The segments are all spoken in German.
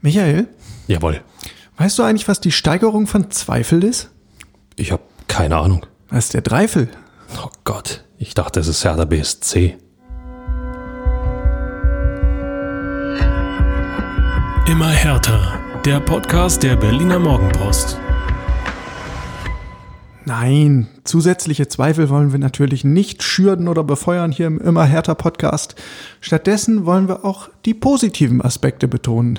Michael, Jawohl. weißt du eigentlich, was die Steigerung von Zweifel ist? Ich habe keine Ahnung. Das ist der Dreifel. Oh Gott, ich dachte, es ist Hertha BSC. Immer härter. Der Podcast der Berliner Morgenpost. Nein, zusätzliche Zweifel wollen wir natürlich nicht schüren oder befeuern hier im Immer härter Podcast. Stattdessen wollen wir auch die positiven Aspekte betonen,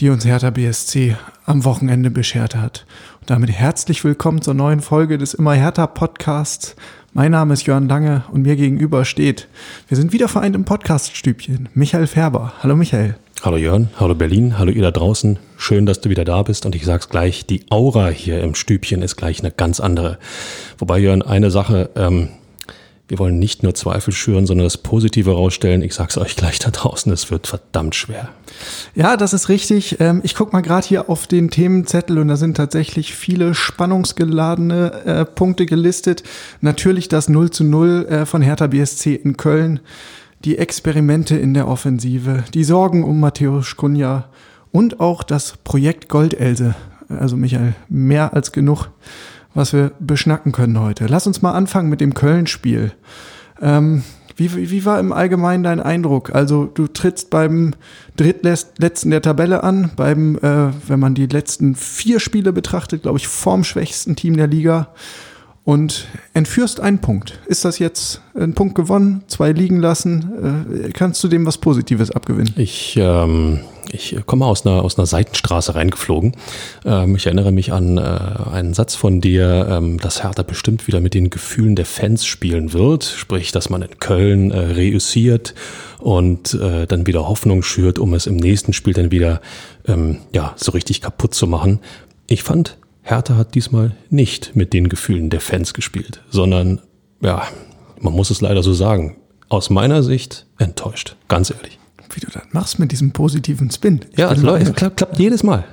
die uns Hertha BSC am Wochenende beschert hat. Und damit herzlich willkommen zur neuen Folge des Immer härter Podcasts. Mein Name ist Jörn Lange und mir gegenüber steht, wir sind wieder vereint im Podcaststübchen, Michael Färber. Hallo Michael. Hallo Jörn, hallo Berlin, hallo ihr da draußen. Schön, dass du wieder da bist und ich sag's gleich, die Aura hier im Stübchen ist gleich eine ganz andere. Wobei Jörn, eine Sache, ähm, wir wollen nicht nur Zweifel schüren, sondern das Positive rausstellen. Ich sag's euch gleich da draußen, es wird verdammt schwer. Ja, das ist richtig. Ähm, Ich guck mal gerade hier auf den Themenzettel und da sind tatsächlich viele spannungsgeladene äh, Punkte gelistet. Natürlich das 0 zu 0 äh, von Hertha BSC in Köln, die Experimente in der Offensive, die Sorgen um Matthäus Kunja und auch das Projekt Goldelse. Also Michael, mehr als genug, was wir beschnacken können heute. Lass uns mal anfangen mit dem Köln-Spiel. Ähm, wie, wie war im Allgemeinen dein Eindruck? Also du trittst beim drittletzten der Tabelle an, beim, äh, wenn man die letzten vier Spiele betrachtet, glaube ich, formschwächsten Team der Liga und entführst einen Punkt. Ist das jetzt ein Punkt gewonnen, zwei liegen lassen? Äh, kannst du dem was Positives abgewinnen? Ich, ähm, ich komme aus einer, aus einer Seitenstraße reingeflogen. Ähm, ich erinnere mich an äh, einen Satz von dir, ähm, dass Hertha bestimmt wieder mit den Gefühlen der Fans spielen wird. Sprich, dass man in Köln äh, reüssiert und äh, dann wieder Hoffnung schürt, um es im nächsten Spiel dann wieder ähm, ja, so richtig kaputt zu machen. Ich fand, Hertha hat diesmal nicht mit den Gefühlen der Fans gespielt, sondern, ja, man muss es leider so sagen, aus meiner Sicht enttäuscht, ganz ehrlich. Wie du das machst mit diesem positiven Spin. Ich Ja, es ehrlich. klappt, klappt jedes Mal.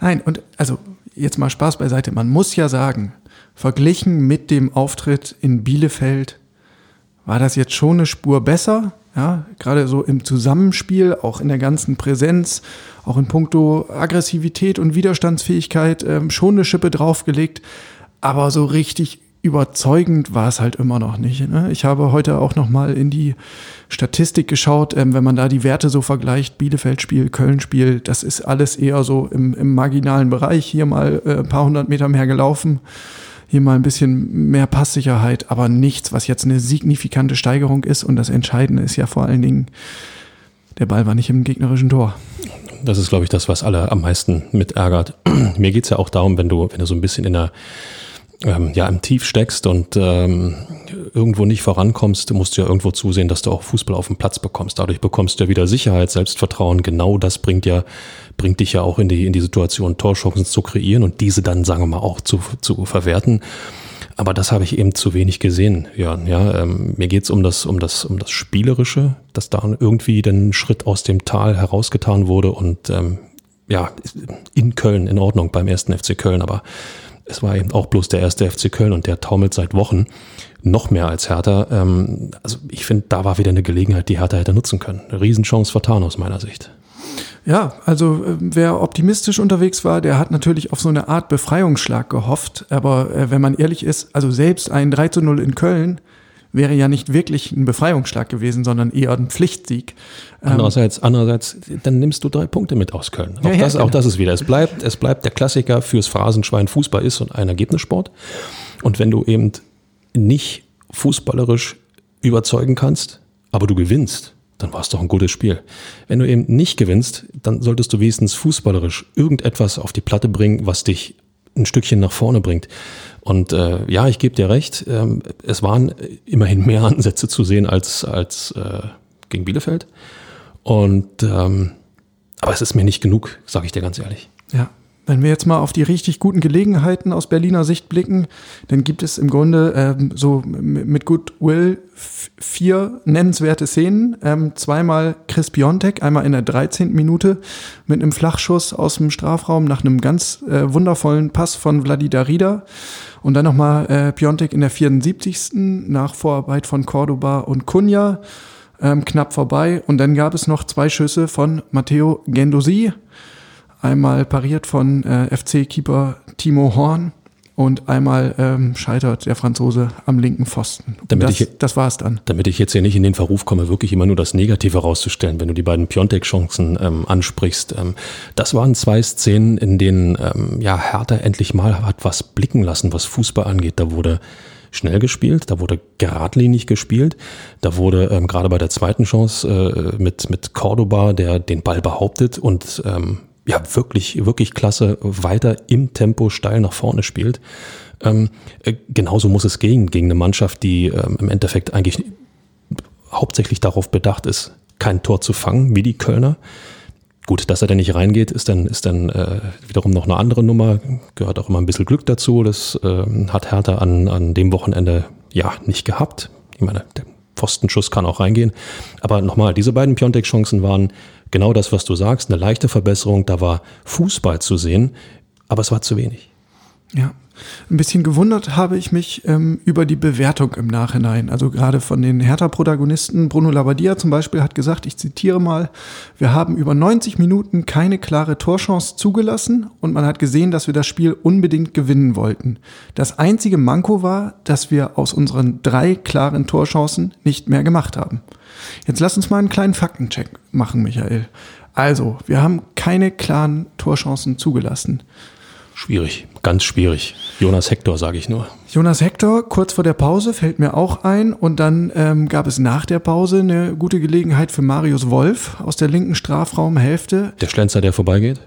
Nein, und also jetzt mal Spaß beiseite. Man muss ja sagen, verglichen mit dem Auftritt in Bielefeld war das jetzt schon eine Spur besser. Ja, gerade so im Zusammenspiel, auch in der ganzen Präsenz, auch in puncto Aggressivität und Widerstandsfähigkeit ähm, schon eine Schippe draufgelegt. Aber so richtig überzeugend war es halt immer noch nicht. Ne? Ich habe heute auch noch mal in die Statistik geschaut, ähm, wenn man da die Werte so vergleicht, Bielefeld-Spiel, Köln-Spiel, das ist alles eher so im, im marginalen Bereich. Hier mal äh, ein paar hundert Meter mehr gelaufen, hier mal ein bisschen mehr Passsicherheit, aber nichts, was jetzt eine signifikante Steigerung ist. Und das Entscheidende ist ja vor allen Dingen, der Ball war nicht im gegnerischen Tor. Das ist, glaube ich, das, was alle am meisten mit ärgert. Mir geht's ja auch darum, wenn du, wenn du so ein bisschen in der ähm, ja, im Tief steckst und ähm, irgendwo nicht vorankommst, musst du ja irgendwo zusehen, dass du auch Fußball auf den Platz bekommst. Dadurch bekommst du ja wieder Sicherheit, Selbstvertrauen. Genau das bringt ja, bringt dich ja auch in die, in die Situation, Torchancen zu kreieren und diese dann, sagen wir mal, auch zu, zu verwerten. Aber das habe ich eben zu wenig gesehen, Jörn. Ja, ähm, mir geht's um das, um das, um das Spielerische, dass da irgendwie ein Schritt aus dem Tal herausgetan wurde und ähm, ja, in Köln in Ordnung beim ersten FC Köln, aber es war eben auch bloß der erste FC Köln und der taumelt seit Wochen noch mehr als Hertha. Ähm, also ich finde, da war wieder eine Gelegenheit, die Hertha hätte nutzen können. Eine Riesenchance vertan aus meiner Sicht. Ja, also äh, wer optimistisch unterwegs war, der hat natürlich auf so eine Art Befreiungsschlag gehofft. Aber äh, wenn man ehrlich ist, also selbst ein 3 zu 0 in Köln wäre ja nicht wirklich ein Befreiungsschlag gewesen, sondern eher ein Pflichtsieg. Ähm, Andererseits, andererseits, dann nimmst du drei Punkte mit aus Köln. Auch, Ja, ja, das, auch genau. das ist wieder. Es bleibt, es bleibt der Klassiker fürs Phrasenschwein Fußball ist und ein Ergebnissport. Und wenn du eben nicht fußballerisch überzeugen kannst, aber du gewinnst, dann war es doch ein gutes Spiel. Wenn du eben nicht gewinnst, dann solltest du wenigstens fußballerisch irgendetwas auf die Platte bringen, was dich ein Stückchen nach vorne bringt. Und äh, ja, ich gebe dir recht, ähm, es waren immerhin mehr Ansätze zu sehen als, als äh, gegen Bielefeld. Und ähm, aber es ist mir nicht genug, sage ich dir ganz ehrlich. Ja, wenn wir jetzt mal auf die richtig guten Gelegenheiten aus Berliner Sicht blicken, dann gibt es im Grunde ähm, so mit Goodwill vier nennenswerte Szenen. Ähm, zweimal Chris Piontek, einmal in der 13. Minute mit einem Flachschuss aus dem Strafraum nach einem ganz äh, wundervollen Pass von Vladi Darida. Und dann nochmal äh, Piontek in der 74. nach Vorarbeit von Cordoba und Kunja. ähm, knapp vorbei. Und dann gab es noch zwei Schüsse von Matteo Gendosi. Einmal pariert von äh, FC-Keeper Timo Horn und einmal ähm, scheitert der Franzose am linken Pfosten. Damit das, ich, das war es dann. Damit ich jetzt hier nicht in den Verruf komme, wirklich immer nur das Negative rauszustellen, wenn du die beiden Piontek-Chancen ähm, ansprichst. Ähm, das waren zwei Szenen, in denen ähm, ja, Hertha endlich mal hat was blicken lassen, was Fußball angeht. Da wurde schnell gespielt, da wurde geradlinig gespielt, da wurde ähm, gerade bei der zweiten Chance äh, mit, mit Cordoba, der den Ball behauptet und ähm, ja wirklich, wirklich klasse weiter im Tempo steil nach vorne spielt. Ähm, äh, genauso muss es gehen gegen eine Mannschaft, die ähm, im Endeffekt eigentlich hauptsächlich darauf bedacht ist, kein Tor zu fangen, wie die Kölner. Gut, dass er da nicht reingeht, ist dann, ist dann äh, wiederum noch eine andere Nummer. Gehört auch immer ein bisschen Glück dazu. Das äh, hat Hertha an, an dem Wochenende ja nicht gehabt. Ich meine, der Pfostenschuss kann auch reingehen. Aber nochmal, diese beiden Piontek-Chancen waren genau das, was du sagst, eine leichte Verbesserung. Da war Fußball zu sehen, aber es war zu wenig. Ja. Ein bisschen gewundert habe ich mich ähm, über die Bewertung im Nachhinein. Also gerade von den Hertha-Protagonisten. Bruno Labbadia zum Beispiel hat gesagt, ich zitiere mal, wir haben über 90 Minuten keine klare Torchance zugelassen und man hat gesehen, dass wir das Spiel unbedingt gewinnen wollten. Das einzige Manko war, dass wir aus unseren drei klaren Torchancen nicht mehr gemacht haben. Jetzt lass uns mal einen kleinen Faktencheck machen, Michael. Also, wir haben keine klaren Torchancen zugelassen. Schwierig, ganz schwierig. Jonas Hector, sage ich nur. Jonas Hector, kurz vor der Pause, fällt mir auch ein. Und dann ähm, gab es nach der Pause eine gute Gelegenheit für Marius Wolf aus der linken Strafraumhälfte. Der Schlenzer, der vorbeigeht?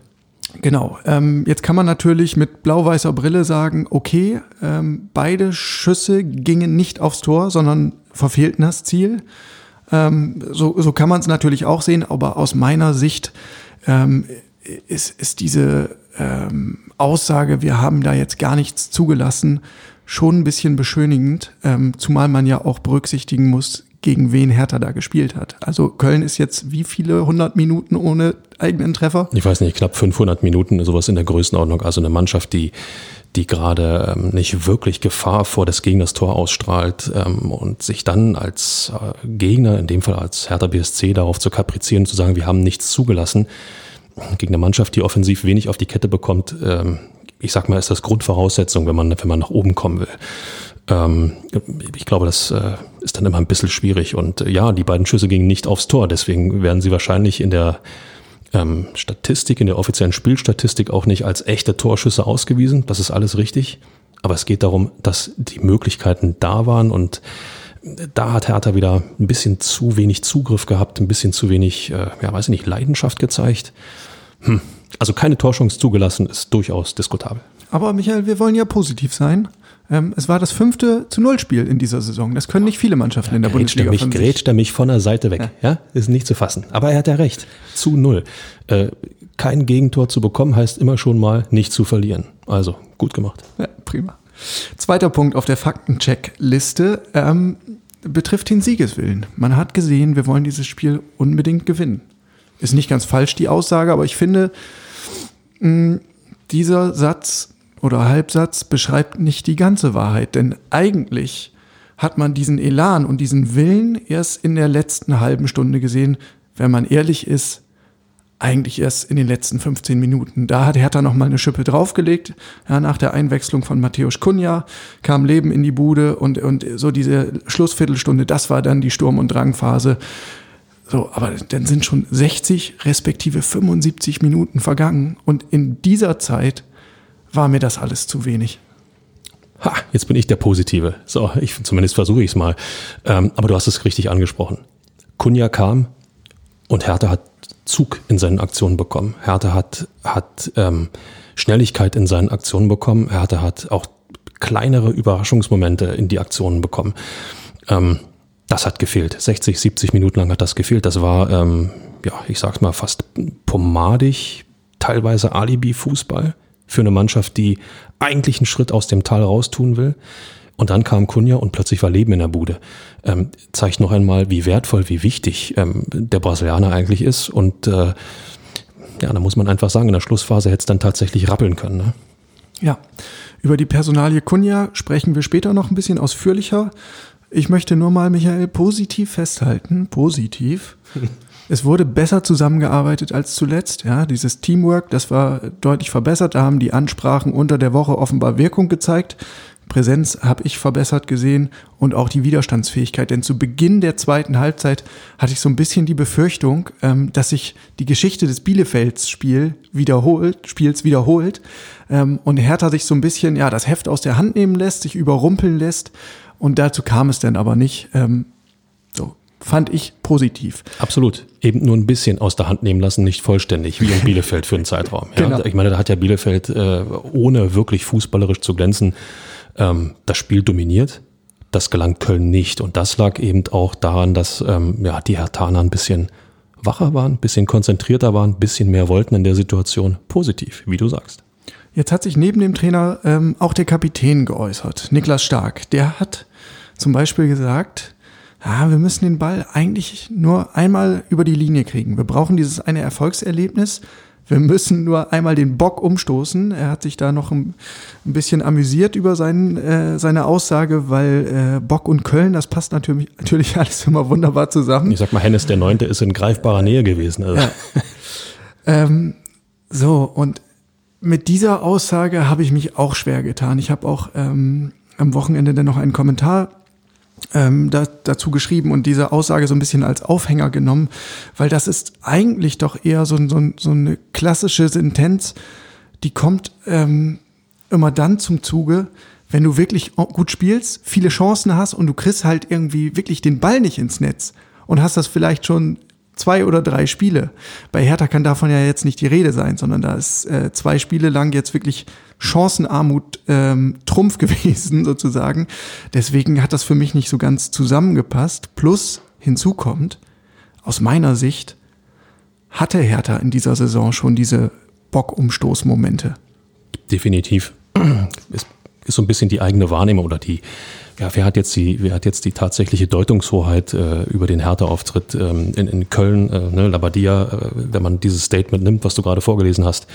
Genau. Ähm, jetzt kann man natürlich mit blau-weißer Brille sagen, okay, ähm, beide Schüsse gingen nicht aufs Tor, sondern verfehlten das Ziel. Ähm, so, so kann man es natürlich auch sehen, aber aus meiner Sicht ähm, ist, ist diese ähm, Aussage, wir haben da jetzt gar nichts zugelassen, schon ein bisschen beschönigend, ähm, zumal man ja auch berücksichtigen muss, gegen wen Hertha da gespielt hat. Also Köln ist jetzt wie viele hundert Minuten ohne eigenen Treffer? Ich weiß nicht, knapp 500 Minuten, sowas in der Größenordnung. Also eine Mannschaft, die die gerade ähm, nicht wirklich Gefahr vor des Gegners Tor ausstrahlt ähm, und sich dann als äh, Gegner, in dem Fall als Hertha BSC, darauf zu kaprizieren, zu sagen, wir haben nichts zugelassen, gegen eine Mannschaft, die offensiv wenig auf die Kette bekommt, ähm, ich sag mal, ist das Grundvoraussetzung, wenn man, wenn man nach oben kommen will. Ähm, ich glaube, das äh, ist dann immer ein bisschen schwierig. Und äh, ja, die beiden Schüsse gingen nicht aufs Tor. Deswegen werden sie wahrscheinlich in der ähm, Statistik, in der offiziellen Spielstatistik auch nicht als echte Torschüsse ausgewiesen. Das ist alles richtig. Aber es geht darum, dass die Möglichkeiten da waren und da hat Hertha wieder ein bisschen zu wenig Zugriff gehabt, ein bisschen zu wenig, äh, ja, weiß ich nicht, Leidenschaft gezeigt. Hm. Also keine Torschance zugelassen ist durchaus diskutabel. Aber Michael, wir wollen ja positiv sein. Ähm, es war das fünfte zu Null Spiel in dieser Saison. Das können nicht viele Mannschaften ja, in der Bundesliga. Mich, grätscht er mich von der Seite weg. Ja. ja. ist nicht zu fassen. Aber er hat ja recht. Zu Null. Äh, kein Gegentor zu bekommen heißt immer schon mal nicht zu verlieren. Also gut gemacht. Ja, prima. Zweiter Punkt auf der Faktencheck-Liste ähm, betrifft den Siegeswillen. Man hat gesehen, wir wollen dieses Spiel unbedingt gewinnen. Ist nicht ganz falsch die Aussage, aber ich finde, mh, dieser Satz oder Halbsatz beschreibt nicht die ganze Wahrheit, denn eigentlich hat man diesen Elan und diesen Willen erst in der letzten halben Stunde gesehen. Wenn man ehrlich ist, eigentlich erst in den letzten 15 Minuten. Da hat Hertha noch mal eine Schippe draufgelegt. Ja, nach der Einwechslung von Matthäus Kunja kam Leben in die Bude und, und so diese Schlussviertelstunde, das war dann die Sturm- und Drangphase. So, aber dann sind schon 60 respektive 75 Minuten vergangen und in dieser Zeit war mir das alles zu wenig. Ha, jetzt bin ich der Positive. So, ich zumindest versuche ich es mal. Ähm, aber du hast es richtig angesprochen. Kunja kam und Hertha hat Zug in seinen Aktionen bekommen. Hertha hat, hat ähm, Schnelligkeit in seinen Aktionen bekommen. Hertha hat auch kleinere Überraschungsmomente in die Aktionen bekommen. Ähm, das hat gefehlt. 60, 70 Minuten lang hat das gefehlt. Das war, ähm, ja, ich sag's mal, fast pomadig, teilweise Alibi-Fußball für eine Mannschaft, die eigentlich einen Schritt aus dem Tal raus tun will. Und dann kam Kunja und plötzlich war Leben in der Bude. Ähm, zeigt noch einmal, wie wertvoll, wie wichtig ähm, der Brasilianer eigentlich ist. Und äh, ja, da muss man einfach sagen, in der Schlussphase hätte es dann tatsächlich rappeln können. Ne? Ja, über die Personalie Kunja sprechen wir später noch ein bisschen ausführlicher. Ich möchte nur mal, Michael, positiv festhalten, positiv. Es wurde besser zusammengearbeitet als zuletzt. Ja, dieses Teamwork, das war deutlich verbessert. Da haben die Ansprachen unter der Woche offenbar Wirkung gezeigt. Präsenz habe ich verbessert gesehen und auch die Widerstandsfähigkeit. Denn zu Beginn der zweiten Halbzeit hatte ich so ein bisschen die Befürchtung, ähm, dass sich die Geschichte des Bielefelds-Spiel wiederholt, Spiels wiederholt ähm, und Hertha sich so ein bisschen ja das Heft aus der Hand nehmen lässt, sich überrumpeln lässt. Und dazu kam es dann aber nicht. Ähm, so fand ich positiv. Absolut. Eben nur ein bisschen aus der Hand nehmen lassen, nicht vollständig, wie in Bielefeld für einen Zeitraum. Ja, genau. Ich meine, da hat ja Bielefeld, äh, ohne wirklich fußballerisch zu glänzen, ähm, das Spiel dominiert. Das gelang Köln nicht. Und das lag eben auch daran, dass ähm, ja, die Hertaner ein bisschen wacher waren, ein bisschen konzentrierter waren, ein bisschen mehr wollten in der Situation. Positiv, wie du sagst. Jetzt hat sich neben dem Trainer ähm, auch der Kapitän geäußert, Niklas Stark. Der hat zum Beispiel gesagt, ja, wir müssen den Ball eigentlich nur einmal über die Linie kriegen. Wir brauchen dieses eine Erfolgserlebnis wir müssen nur einmal den Bock umstoßen. Er hat sich da noch ein, ein bisschen amüsiert über seinen, äh, seine Aussage, weil äh, Bock und Köln, das passt natürlich, natürlich alles immer wunderbar zusammen. Ich sag mal, Hennes der Neunte ist in greifbarer Nähe gewesen. Also. Ja. ähm, so, und mit dieser Aussage habe ich mich auch schwer getan. Ich habe auch ähm, am Wochenende dann noch einen Kommentar ähm, da, dazu geschrieben und diese Aussage so ein bisschen als Aufhänger genommen, weil das ist eigentlich doch eher so, so, so eine klassische Sentenz, die kommt ähm, immer dann zum Zuge, wenn du wirklich gut spielst, viele Chancen hast und du kriegst halt irgendwie wirklich den Ball nicht ins Netz und hast das vielleicht schon zwei oder drei Spiele. Bei Hertha kann davon ja jetzt nicht die Rede sein, sondern da ist äh, zwei Spiele lang jetzt wirklich Chancenarmut ähm, Trumpf gewesen, sozusagen. Deswegen hat das für mich nicht so ganz zusammengepasst. Plus hinzu kommt, aus meiner Sicht hatte Hertha in dieser Saison schon diese Bockumstoßmomente. Definitiv. Ist, so ein bisschen die eigene Wahrnehmung oder die, ja, wer hat jetzt die, wer hat jetzt die tatsächliche Deutungshoheit äh, über den Hertha-Auftritt ähm, in, in Köln, äh, ne, Labadia, äh, wenn man dieses Statement nimmt, was du gerade vorgelesen hast,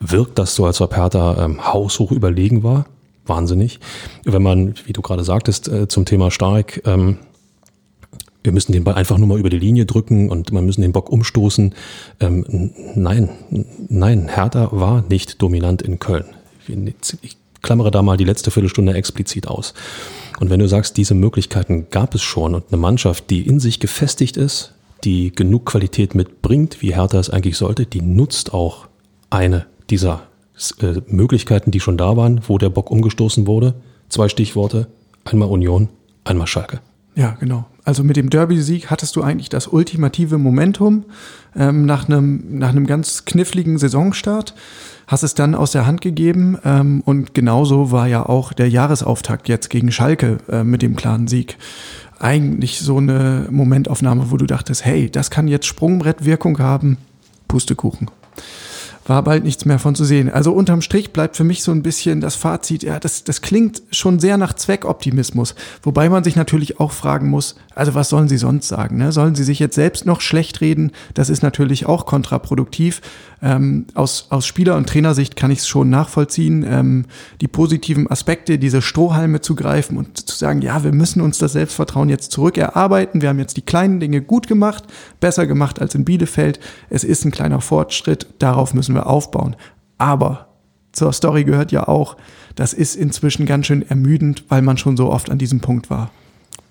wirkt das so, als ob Hertha ähm, haushoch überlegen war. Wahnsinnig. Wenn man, wie du gerade sagtest, äh, zum Thema Stark, ähm, wir müssen den Ball einfach nur mal über die Linie drücken und man müssen den Bock umstoßen. Ähm, nein, nein, Hertha war nicht dominant in Köln. Ich klammere da mal die letzte Viertelstunde explizit aus. Und wenn du sagst, diese Möglichkeiten gab es schon und eine Mannschaft, die in sich gefestigt ist, die genug Qualität mitbringt, wie Hertha es eigentlich sollte, die nutzt auch eine dieser äh, Möglichkeiten, die schon da waren, wo der Bock umgestoßen wurde. Zwei Stichworte, einmal Union, einmal Schalke. Ja, genau. Also mit dem Derby-Sieg hattest du eigentlich das ultimative Momentum ähm, nach einem nach einem ganz kniffligen Saisonstart hast es dann aus der Hand gegeben ähm, und genauso war ja auch der Jahresauftakt jetzt gegen Schalke äh, mit dem klaren Sieg. Eigentlich so eine Momentaufnahme, wo du dachtest, hey, das kann jetzt Sprungbrettwirkung haben. Pustekuchen war bald nichts mehr von zu sehen. Also unterm Strich bleibt für mich so ein bisschen das Fazit, ja, das, das klingt schon sehr nach Zweckoptimismus. Wobei man sich natürlich auch fragen muss, also was sollen sie sonst sagen? Ne? Sollen sie sich jetzt selbst noch schlecht reden? Das ist natürlich auch kontraproduktiv. Ähm, aus, aus Spieler- und Trainersicht kann ich es schon nachvollziehen, ähm, die positiven Aspekte, diese Strohhalme zu greifen und zu sagen, ja, wir müssen uns das Selbstvertrauen jetzt zurückerarbeiten. Wir haben jetzt die kleinen Dinge gut gemacht, besser gemacht als in Bielefeld. Es ist ein kleiner Fortschritt, darauf müssen wir aufbauen. Aber zur Story gehört ja auch, das ist inzwischen ganz schön ermüdend, weil man schon so oft an diesem Punkt war.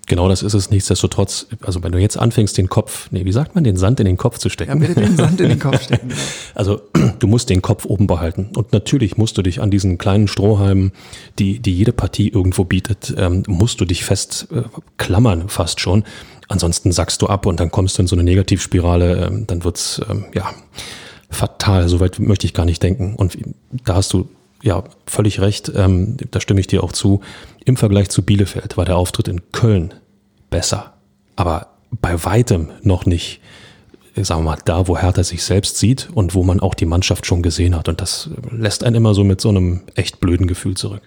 Genau das ist es. Nichtsdestotrotz, also wenn du jetzt anfängst, den Kopf, nee, wie sagt man, den Sand in den Kopf zu stecken? Ja, bitte den Sand in den Kopf stecken. Also du musst den Kopf oben behalten. Und natürlich musst du dich an diesen kleinen Strohhalmen, die, die jede Partie irgendwo bietet, ähm, musst du dich fest äh, klammern fast schon. Ansonsten sackst du ab und dann kommst du in so eine Negativspirale. Ähm, dann wird's ähm, ja fatal. Soweit möchte ich gar nicht denken. Und da hast du ja völlig recht. Ähm, da stimme ich dir auch zu. Im Vergleich zu Bielefeld war der Auftritt in Köln besser. Aber bei weitem noch nicht, sagen wir mal, da, wo Hertha sich selbst sieht und wo man auch die Mannschaft schon gesehen hat. Und das lässt einen immer so mit so einem echt blöden Gefühl zurück.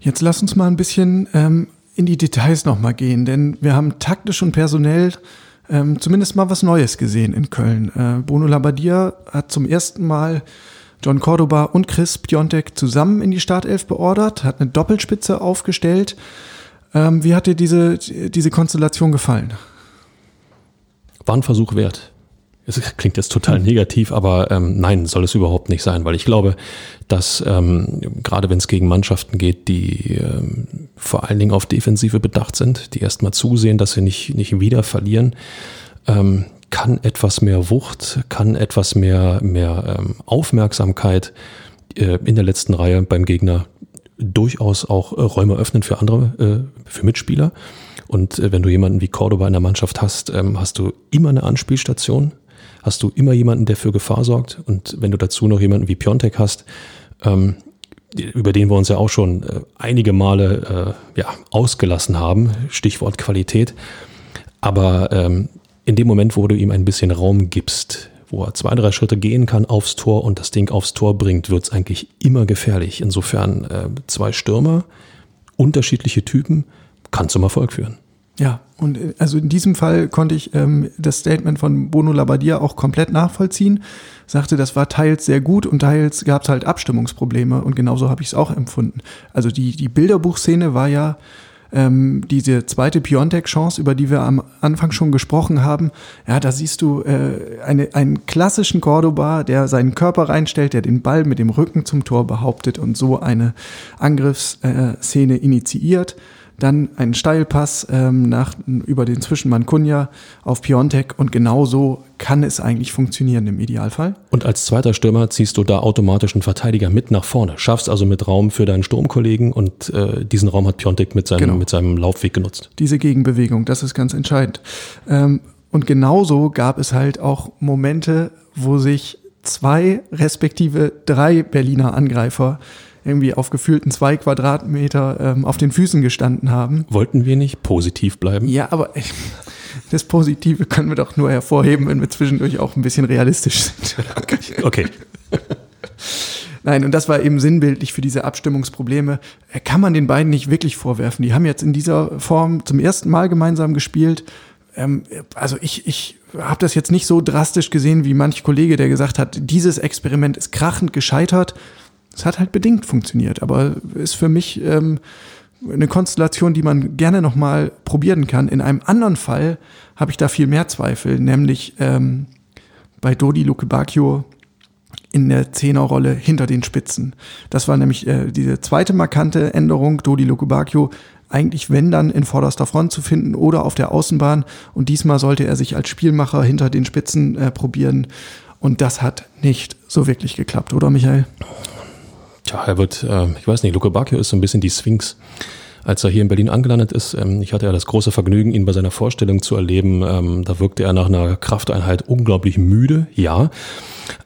Jetzt lass uns mal ein bisschen ähm, in die Details nochmal gehen, denn wir haben taktisch und personell ähm, zumindest mal was Neues gesehen in Köln. Äh, Bruno Labbadia hat zum ersten Mal John Cordoba und Chris Piontek zusammen in die Startelf beordert, hat eine Doppelspitze aufgestellt. Ähm, wie hat dir diese, diese Konstellation gefallen? War ein Versuch wert. Es klingt jetzt total negativ, aber ähm, nein, soll es überhaupt nicht sein, weil ich glaube, dass ähm, gerade wenn es gegen Mannschaften geht, die ähm, vor allen Dingen auf Defensive bedacht sind, die erstmal zusehen, dass sie nicht, nicht wieder verlieren, ähm, kann etwas mehr Wucht, kann etwas mehr, mehr ähm, Aufmerksamkeit äh, in der letzten Reihe beim Gegner durchaus auch äh, Räume öffnen für andere, äh, für Mitspieler. Und äh, wenn du jemanden wie Cordoba in der Mannschaft hast, ähm, hast du immer eine Anspielstation, hast du immer jemanden, der für Gefahr sorgt. Und wenn du dazu noch jemanden wie Piontek hast, ähm, über den wir uns ja auch schon äh, einige Male äh, ja, ausgelassen haben, Stichwort Qualität. Aber ähm, in dem Moment, wo du ihm ein bisschen Raum gibst, wo er zwei, drei Schritte gehen kann aufs Tor und das Ding aufs Tor bringt, wird es eigentlich immer gefährlich. Insofern äh, zwei Stürmer, unterschiedliche Typen, kann zum Erfolg führen. Ja, und äh, also in diesem Fall konnte ich ähm, das Statement von Bono Labbadia auch komplett nachvollziehen. Sagte, das war teils sehr gut und teils gab es halt Abstimmungsprobleme und genauso habe ich es auch empfunden. Also die, die Bilderbuchszene war ja ähm, diese zweite Piontek-Chance, über die wir am Anfang schon gesprochen haben. Ja, da siehst du äh, eine, einen klassischen Cordoba, der seinen Körper reinstellt, der den Ball mit dem Rücken zum Tor behauptet und so eine Angriffsszene initiiert dann einen Steilpass ähm, nach, über den Zwischenmann Kunja auf Piontek und genauso kann es eigentlich funktionieren im Idealfall. Und als zweiter Stürmer ziehst du da automatisch einen Verteidiger mit nach vorne, schaffst also mit Raum für deinen Sturmkollegen und äh, diesen Raum hat Piontek mit seinem, genau. mit seinem Laufweg genutzt. Diese Gegenbewegung, das ist ganz entscheidend. Ähm, und genauso gab es halt auch Momente, wo sich zwei respektive drei Berliner Angreifer irgendwie auf gefühlten zwei Quadratmeter ähm, auf den Füßen gestanden haben. Wollten wir nicht positiv bleiben? Ja, aber das Positive können wir doch nur hervorheben, wenn wir zwischendurch auch ein bisschen realistisch sind. okay. Nein, und das war eben sinnbildlich für diese Abstimmungsprobleme. Äh, kann man den beiden nicht wirklich vorwerfen. Die haben jetzt in dieser Form zum ersten Mal gemeinsam gespielt. Ähm, also ich, ich habe das jetzt nicht so drastisch gesehen wie manch Kollege, der gesagt hat, dieses Experiment ist krachend gescheitert. Es hat halt bedingt funktioniert, aber ist für mich ähm, eine Konstellation, die man gerne nochmal probieren kann. In einem anderen Fall habe ich da viel mehr Zweifel, nämlich ähm, bei Dodi Luke Bacchio in der Zehnerrolle hinter den Spitzen. Das war nämlich äh, diese zweite markante Änderung, Dodi Luke Bacchio eigentlich wenn dann in vorderster Front zu finden oder auf der Außenbahn und diesmal sollte er sich als Spielmacher hinter den Spitzen äh, probieren und das hat nicht so wirklich geklappt, oder Michael? Tja, er wird, äh, ich weiß nicht, Luke Bacchio ist so ein bisschen die Sphinx. Als er hier in Berlin angelandet ist, ähm, ich hatte ja das große Vergnügen, ihn bei seiner Vorstellung zu erleben. Ähm, da wirkte er nach einer Krafteinheit unglaublich müde, ja,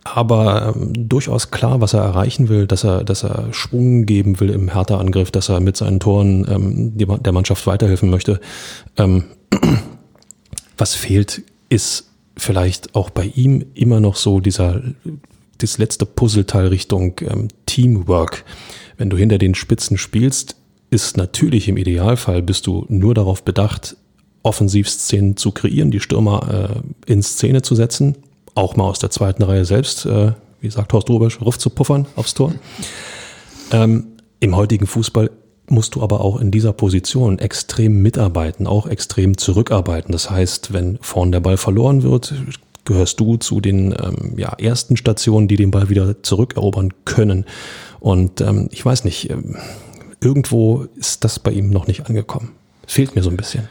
aber ähm, durchaus klar, was er erreichen will, dass er, dass er Schwung geben will im Hertha-Angriff, dass er mit seinen Toren ähm, die, der Mannschaft weiterhelfen möchte. Ähm, was fehlt, ist vielleicht auch bei ihm immer noch so dieser das letzte Puzzleteil Richtung ähm, Teamwork. Wenn du hinter den Spitzen spielst, ist natürlich im Idealfall bist du nur darauf bedacht, Offensivszenen zu kreieren, die Stürmer äh, in Szene zu setzen, auch mal aus der zweiten Reihe selbst, äh, wie sagt Horst Rubisch, Ruf zu puffern aufs Tor. Ähm, Im heutigen Fußball musst du aber auch in dieser Position extrem mitarbeiten, auch extrem zurückarbeiten. Das heißt, wenn vorn der Ball verloren wird, gehörst du zu den ähm, ja, ersten Stationen, die den Ball wieder zurückerobern können. Und ähm, ich weiß nicht, ähm, irgendwo ist das bei ihm noch nicht angekommen. Fehlt mir so ein bisschen.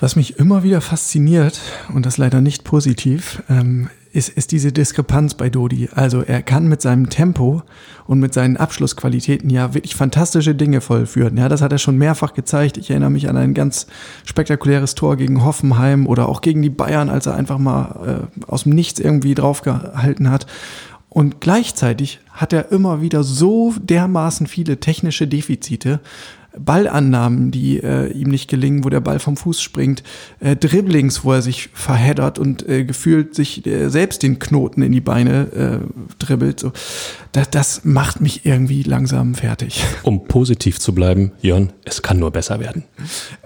Was mich immer wieder fasziniert, und das leider nicht positiv, ähm, ist, ist diese Diskrepanz bei Dodi. Also er kann mit seinem Tempo und mit seinen Abschlussqualitäten ja wirklich fantastische Dinge vollführen. Ja, das hat er schon mehrfach gezeigt. Ich erinnere mich an ein ganz spektakuläres Tor gegen Hoffenheim oder auch gegen die Bayern, als er einfach mal äh, aus dem Nichts irgendwie draufgehalten hat. Und gleichzeitig hat er immer wieder so dermaßen viele technische Defizite, Ballannahmen, die äh, ihm nicht gelingen, wo der Ball vom Fuß springt, äh, Dribblings, wo er sich verheddert und äh, gefühlt sich äh, selbst den Knoten in die Beine äh, dribbelt. So. Das, das macht mich irgendwie langsam fertig. Um positiv zu bleiben, Jörn, es kann nur besser werden.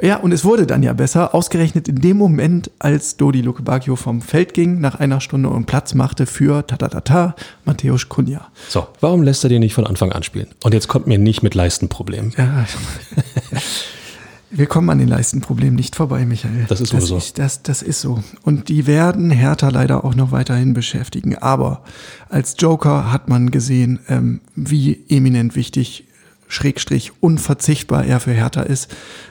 Ja, und es wurde dann ja besser, ausgerechnet in dem Moment, als Dodi Lukebakio vom Feld ging, nach einer Stunde und Platz machte für tatatata Matthäus Kunja. So, warum lässt er dir nicht von Anfang an spielen? Und jetzt kommt mir nicht mit Leistenproblemen. Ja, Wir kommen an den Leistenproblemen nicht vorbei, Michael. Das ist das so. Ist, das, das ist so. Und die werden Hertha leider auch noch weiterhin beschäftigen. Aber als Joker hat man gesehen, ähm, wie eminent wichtig Schrägstrich unverzichtbar er für Hertha ist.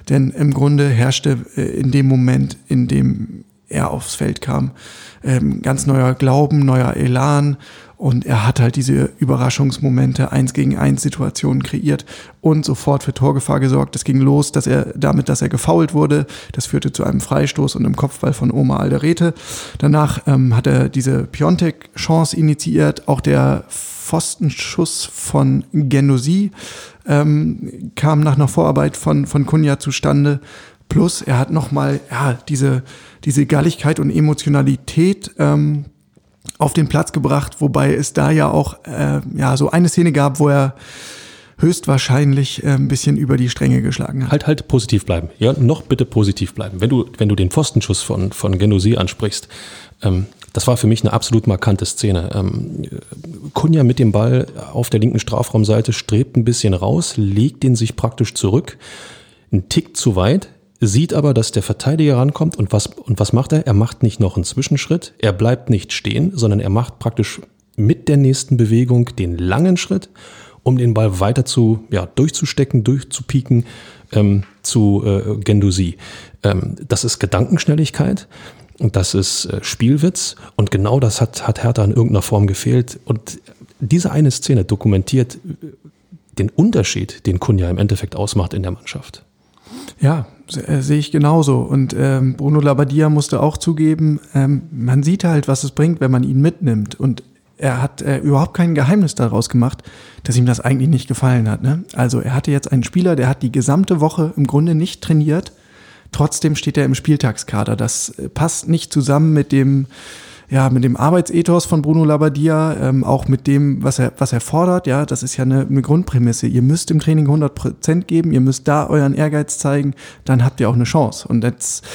Denn im Grunde herrschte äh, in dem Moment, in dem er aufs Feld kam, ähm, ganz neuer Glauben, neuer Elan und er hat halt diese Überraschungsmomente, eins gegen eins Situationen kreiert und sofort für Torgefahr gesorgt. Das ging los, dass er damit, dass er gefoult wurde. Das führte zu einem Freistoß und einem Kopfball von Oma Alderete. Danach ähm, hat er diese Piontek-Chance initiiert. Auch der Pfostenschuss von Genosi ähm, kam nach einer Vorarbeit von, von Kunja zustande. Plus er hat nochmal ja, diese, diese Galligkeit und Emotionalität ähm, auf den Platz gebracht, wobei es da ja auch äh, ja so eine Szene gab, wo er höchstwahrscheinlich äh, ein bisschen über die Stränge geschlagen hat. Halt, halt positiv bleiben. Ja, noch bitte positiv bleiben. Wenn du, wenn du den Pfostenschuss von, von Genosi ansprichst, ähm, das war für mich eine absolut markante Szene. Ähm, Kunja mit dem Ball auf der linken Strafraumseite strebt ein bisschen raus, legt ihn sich praktisch zurück, ein Tick zu weit, sieht aber, dass der Verteidiger rankommt und was, und was macht er? Er macht nicht noch einen Zwischenschritt, er bleibt nicht stehen, sondern er macht praktisch mit der nächsten Bewegung den langen Schritt, um den Ball weiter zu, ja, durchzustecken, durchzupieken ähm, zu äh, Gendusi. Ähm, das ist Gedankenschnelligkeit und das ist äh, Spielwitz und genau das hat, hat Hertha in irgendeiner Form gefehlt und diese eine Szene dokumentiert den Unterschied, den Kunja im Endeffekt ausmacht in der Mannschaft. Ja, äh, sehe ich genauso. Und ähm, Bruno Labbadia musste auch zugeben, ähm, man sieht halt, was es bringt, wenn man ihn mitnimmt. Und er hat äh, überhaupt kein Geheimnis daraus gemacht, dass ihm das eigentlich nicht gefallen hat. Ne? Also er hatte jetzt einen Spieler, der hat die gesamte Woche im Grunde nicht trainiert. Trotzdem steht er im Spieltagskader. Das äh, passt nicht zusammen mit dem ja, mit dem Arbeitsethos von Bruno Labbadia, ähm, auch mit dem, was er, was er fordert, ja, das ist ja eine, eine Grundprämisse. Ihr müsst im Training 100 Prozent geben, ihr müsst da euren Ehrgeiz zeigen, dann habt ihr auch eine Chance. Und jetzt,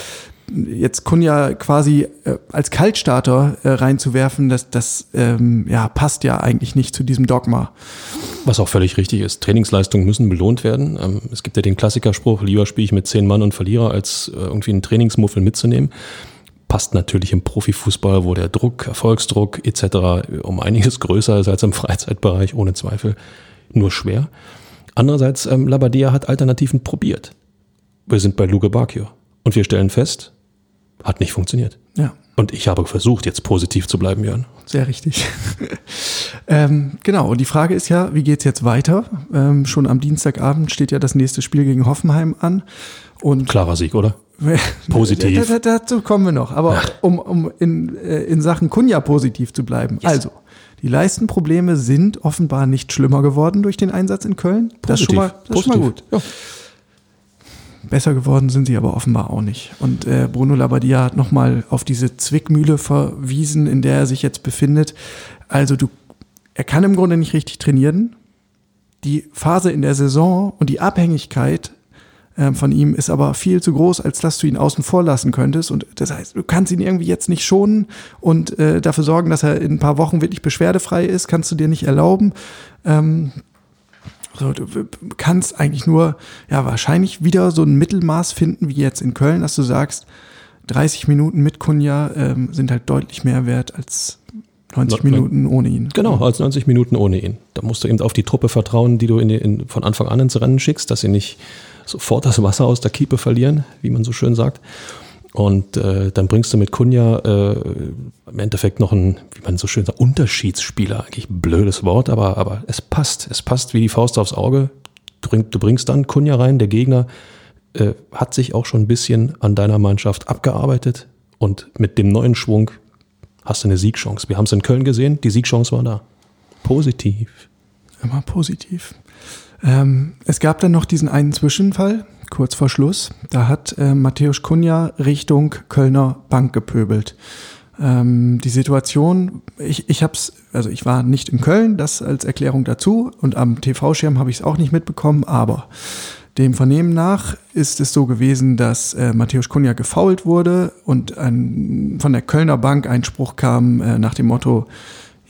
jetzt Kunja quasi äh, als Kaltstarter äh, reinzuwerfen, das, das ähm, ja, passt ja eigentlich nicht zu diesem Dogma. Was auch völlig richtig ist. Trainingsleistungen müssen belohnt werden. Ähm, es gibt ja den Klassikerspruch, lieber spiele ich mit zehn Mann und verliere, als äh, irgendwie einen Trainingsmuffel mitzunehmen passt natürlich im Profifußball, wo der Druck, Erfolgsdruck etc. um einiges größer ist als im Freizeitbereich, ohne Zweifel, nur schwer. Andererseits, ähm, Labadia hat Alternativen probiert. Wir sind bei Luke Bakio und wir stellen fest, hat nicht funktioniert. Ja. Und ich habe versucht, jetzt positiv zu bleiben, Jörn. Sehr richtig. ähm, genau, und die Frage ist ja, wie geht's jetzt weiter? Ähm, schon am Dienstagabend steht ja das nächste Spiel gegen Hoffenheim an. Und Klarer Sieg, oder? Positiv. Da, da, dazu kommen wir noch. Aber um, um in, äh, in Sachen Kunja positiv zu bleiben. Yes. Also, die Leistenprobleme sind offenbar nicht schlimmer geworden durch den Einsatz in Köln. Positiv. Das ist schon mal, das ist schon mal gut. Ja. Besser geworden sind sie aber offenbar auch nicht. Und äh, Bruno Labbadia hat nochmal auf diese Zwickmühle verwiesen, in der er sich jetzt befindet. Also du, er kann im Grunde nicht richtig trainieren. Die Phase in der Saison und die Abhängigkeit von ihm ist aber viel zu groß, als dass du ihn außen vor lassen könntest. Und das heißt, du kannst ihn irgendwie jetzt nicht schonen und äh, dafür sorgen, dass er in ein paar Wochen wirklich beschwerdefrei ist, kannst du dir nicht erlauben. Ähm, so, du kannst eigentlich nur, ja, wahrscheinlich wieder so ein Mittelmaß finden, wie jetzt in Köln, dass du sagst, 30 Minuten mit Kunja ähm, sind halt deutlich mehr wert als 90 Minuten ohne ihn. Genau, als 90 Minuten ohne ihn. Da musst du eben auf die Truppe vertrauen, die du in, in, von Anfang an ins Rennen schickst, dass sie nicht sofort das Wasser aus der Kiepe verlieren, wie man so schön sagt. Und äh, dann bringst du mit Kunja äh, im Endeffekt noch ein, wie man so schön sagt, Unterschiedsspieler. Eigentlich ein blödes Wort, aber, aber es passt. Es passt wie die Faust aufs Auge. Du, du bringst dann Kunja rein, der Gegner äh, hat sich auch schon ein bisschen an deiner Mannschaft abgearbeitet. Und mit dem neuen Schwung hast du eine Siegchance. Wir haben es in Köln gesehen, die Siegchance war da. Positiv. Immer positiv. Ähm, es gab dann noch diesen einen Zwischenfall, kurz vor Schluss. Da hat äh, Matthäus Kunja Richtung Kölner Bank gepöbelt. Ähm, die Situation, ich, ich hab's, also ich war nicht in Köln, das als Erklärung dazu und am TV-Schirm habe ich es auch nicht mitbekommen, aber dem Vernehmen nach ist es so gewesen, dass äh, Matthäus Kunja gefault wurde und ein, von der Kölner Bank ein Spruch kam äh, nach dem Motto,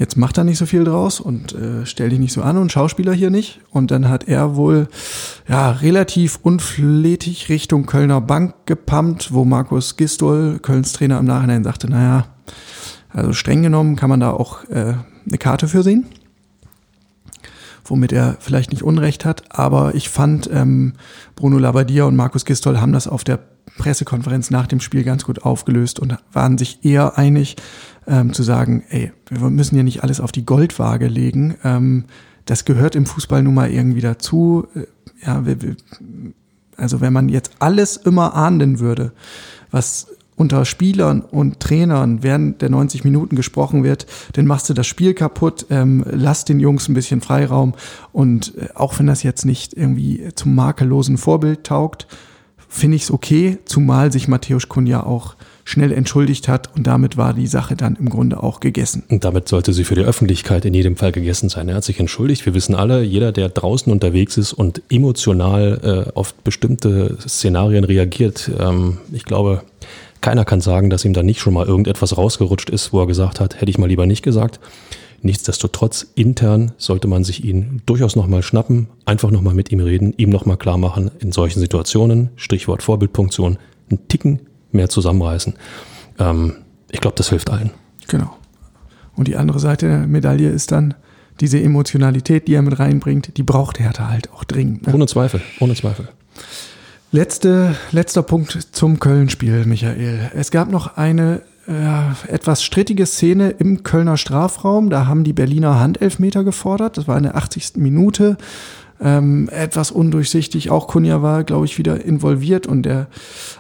jetzt macht er nicht so viel draus und äh, stell dich nicht so an und Schauspieler hier nicht. Und dann hat er wohl ja relativ unflätig Richtung Kölner Bank gepumpt, wo Markus Gistol, Kölns Trainer, im Nachhinein sagte, naja, also streng genommen kann man da auch äh, eine Karte für sehen womit er vielleicht nicht Unrecht hat. Aber ich fand, ähm, Bruno Labbadia und Markus Gistol haben das auf der Pressekonferenz nach dem Spiel ganz gut aufgelöst und waren sich eher einig, ähm, zu sagen, ey, wir müssen ja nicht alles auf die Goldwaage legen. Ähm, das gehört im Fußball nun mal irgendwie dazu. Äh, ja, also wenn man jetzt alles immer ahnden würde, was unter Spielern und Trainern während der 90 Minuten gesprochen wird, dann machst du das Spiel kaputt, ähm, lass den Jungs ein bisschen Freiraum und äh, auch wenn das jetzt nicht irgendwie zum makellosen Vorbild taugt, finde ich es okay, zumal sich Matthäus Kunja auch schnell entschuldigt hat und damit war die Sache dann im Grunde auch gegessen. Und damit sollte sie für die Öffentlichkeit in jedem Fall gegessen sein. Er hat sich entschuldigt. Wir wissen alle, jeder, der draußen unterwegs ist und emotional äh, auf bestimmte Szenarien reagiert, ähm, ich glaube, keiner kann sagen, dass ihm da nicht schon mal irgendetwas rausgerutscht ist, wo er gesagt hat, hätte ich mal lieber nicht gesagt. Nichtsdestotrotz, intern sollte man sich ihn durchaus nochmal schnappen, einfach nochmal mit ihm reden, ihm nochmal klar machen, in solchen Situationen, Stichwort Vorbildfunktion, einen Ticken mehr zusammenreißen. Ähm, ich glaube, das hilft allen. Genau. Und die andere Seite der Medaille ist dann diese Emotionalität, die er mit reinbringt, die braucht Hertha halt auch dringend. Ne? Ohne Zweifel, ohne Zweifel. Letzte, letzter Punkt zum Köln-Spiel, Michael. Es gab noch eine äh, etwas strittige Szene im Kölner Strafraum. Da haben die Berliner Handelfmeter gefordert. Das war in der 80. Minute. Ähm, etwas undurchsichtig. Auch Kunja war, glaube ich, wieder involviert und der,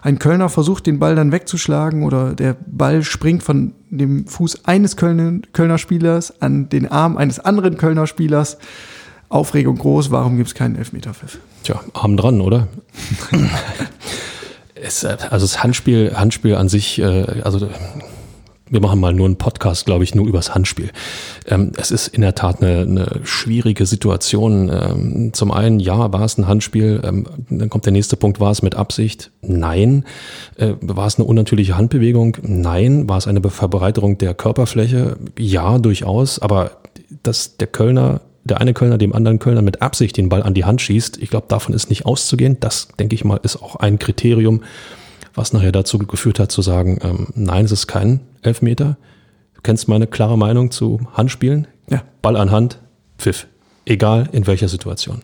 ein Kölner versucht, den Ball dann wegzuschlagen oder der Ball springt von dem Fuß eines Kölner, Kölner Spielers an den Arm eines anderen Kölner Spielers. Aufregung groß, warum gibt es keinen Elfmeterpfiff? Tja, Arm dran, oder? es, äh, also das Handspiel, Handspiel an sich, äh, also wir machen mal nur einen Podcast, glaube ich, nur übers Handspiel. Ähm, es ist in der Tat eine, eine schwierige Situation. Ähm, zum einen, ja, war es ein Handspiel. Ähm, dann kommt der nächste Punkt, war es mit Absicht? Nein. Äh, war es eine unnatürliche Handbewegung? Nein. War es eine Verbreiterung der Körperfläche? Ja, durchaus. Aber dass der Kölner der eine Kölner dem anderen Kölner mit Absicht den Ball an die Hand schießt. Ich glaube, davon ist nicht auszugehen. Das, denke ich mal, ist auch ein Kriterium, was nachher dazu geführt hat zu sagen, ähm, nein, es ist kein Elfmeter. Du kennst meine klare Meinung zu Handspielen. Ja. Ball an Hand, Pfiff. Egal in welcher Situation.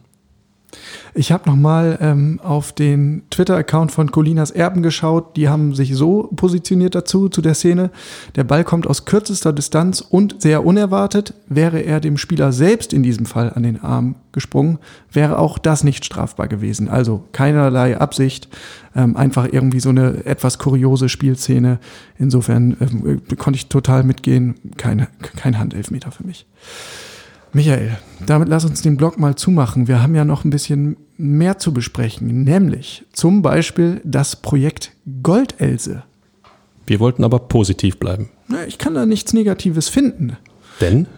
Ich habe nochmal ähm, auf den Twitter-Account von Colinas Erben geschaut. Die haben sich so positioniert dazu, zu der Szene. Der Ball kommt aus kürzester Distanz und sehr unerwartet. Wäre er dem Spieler selbst in diesem Fall an den Arm gesprungen, wäre auch das nicht strafbar gewesen. Also keinerlei Absicht, ähm, einfach irgendwie so eine etwas kuriose Spielszene. Insofern ähm, konnte ich total mitgehen. Keine, kein Handelfmeter für mich. Michael, damit lass uns den Blog mal zumachen. Wir haben ja noch ein bisschen mehr zu besprechen, nämlich zum Beispiel das Projekt Goldelse. Wir wollten aber positiv bleiben. Ich kann da nichts Negatives finden. Denn?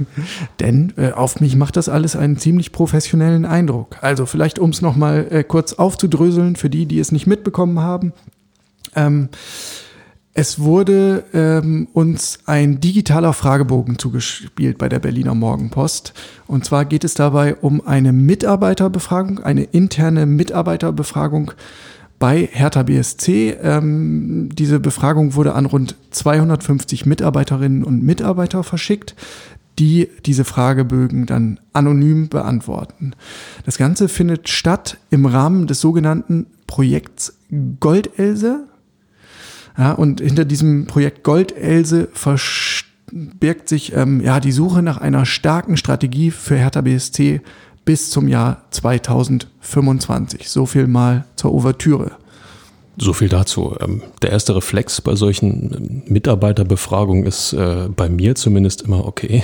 Denn äh, auf mich macht das alles einen ziemlich professionellen Eindruck. Also vielleicht, um es nochmal äh, kurz aufzudröseln, für die, die es nicht mitbekommen haben. Ähm, es wurde ähm, uns ein digitaler Fragebogen zugespielt bei der Berliner Morgenpost. Und zwar geht es dabei um eine Mitarbeiterbefragung, eine interne Mitarbeiterbefragung bei Hertha BSC. Ähm, diese Befragung wurde an rund 250 Mitarbeiterinnen und Mitarbeiter verschickt, die diese Fragebögen dann anonym beantworten. Das Ganze findet statt im Rahmen des sogenannten Projekts Goldelse ja, und hinter diesem Projekt Goldelse verbirgt sich ähm, ja die Suche nach einer starken Strategie für Hertha BSC bis zum Jahr 2025. So viel mal zur Ouvertüre. So viel dazu. Ähm, der erste Reflex bei solchen ähm, Mitarbeiterbefragungen ist äh, bei mir zumindest immer okay.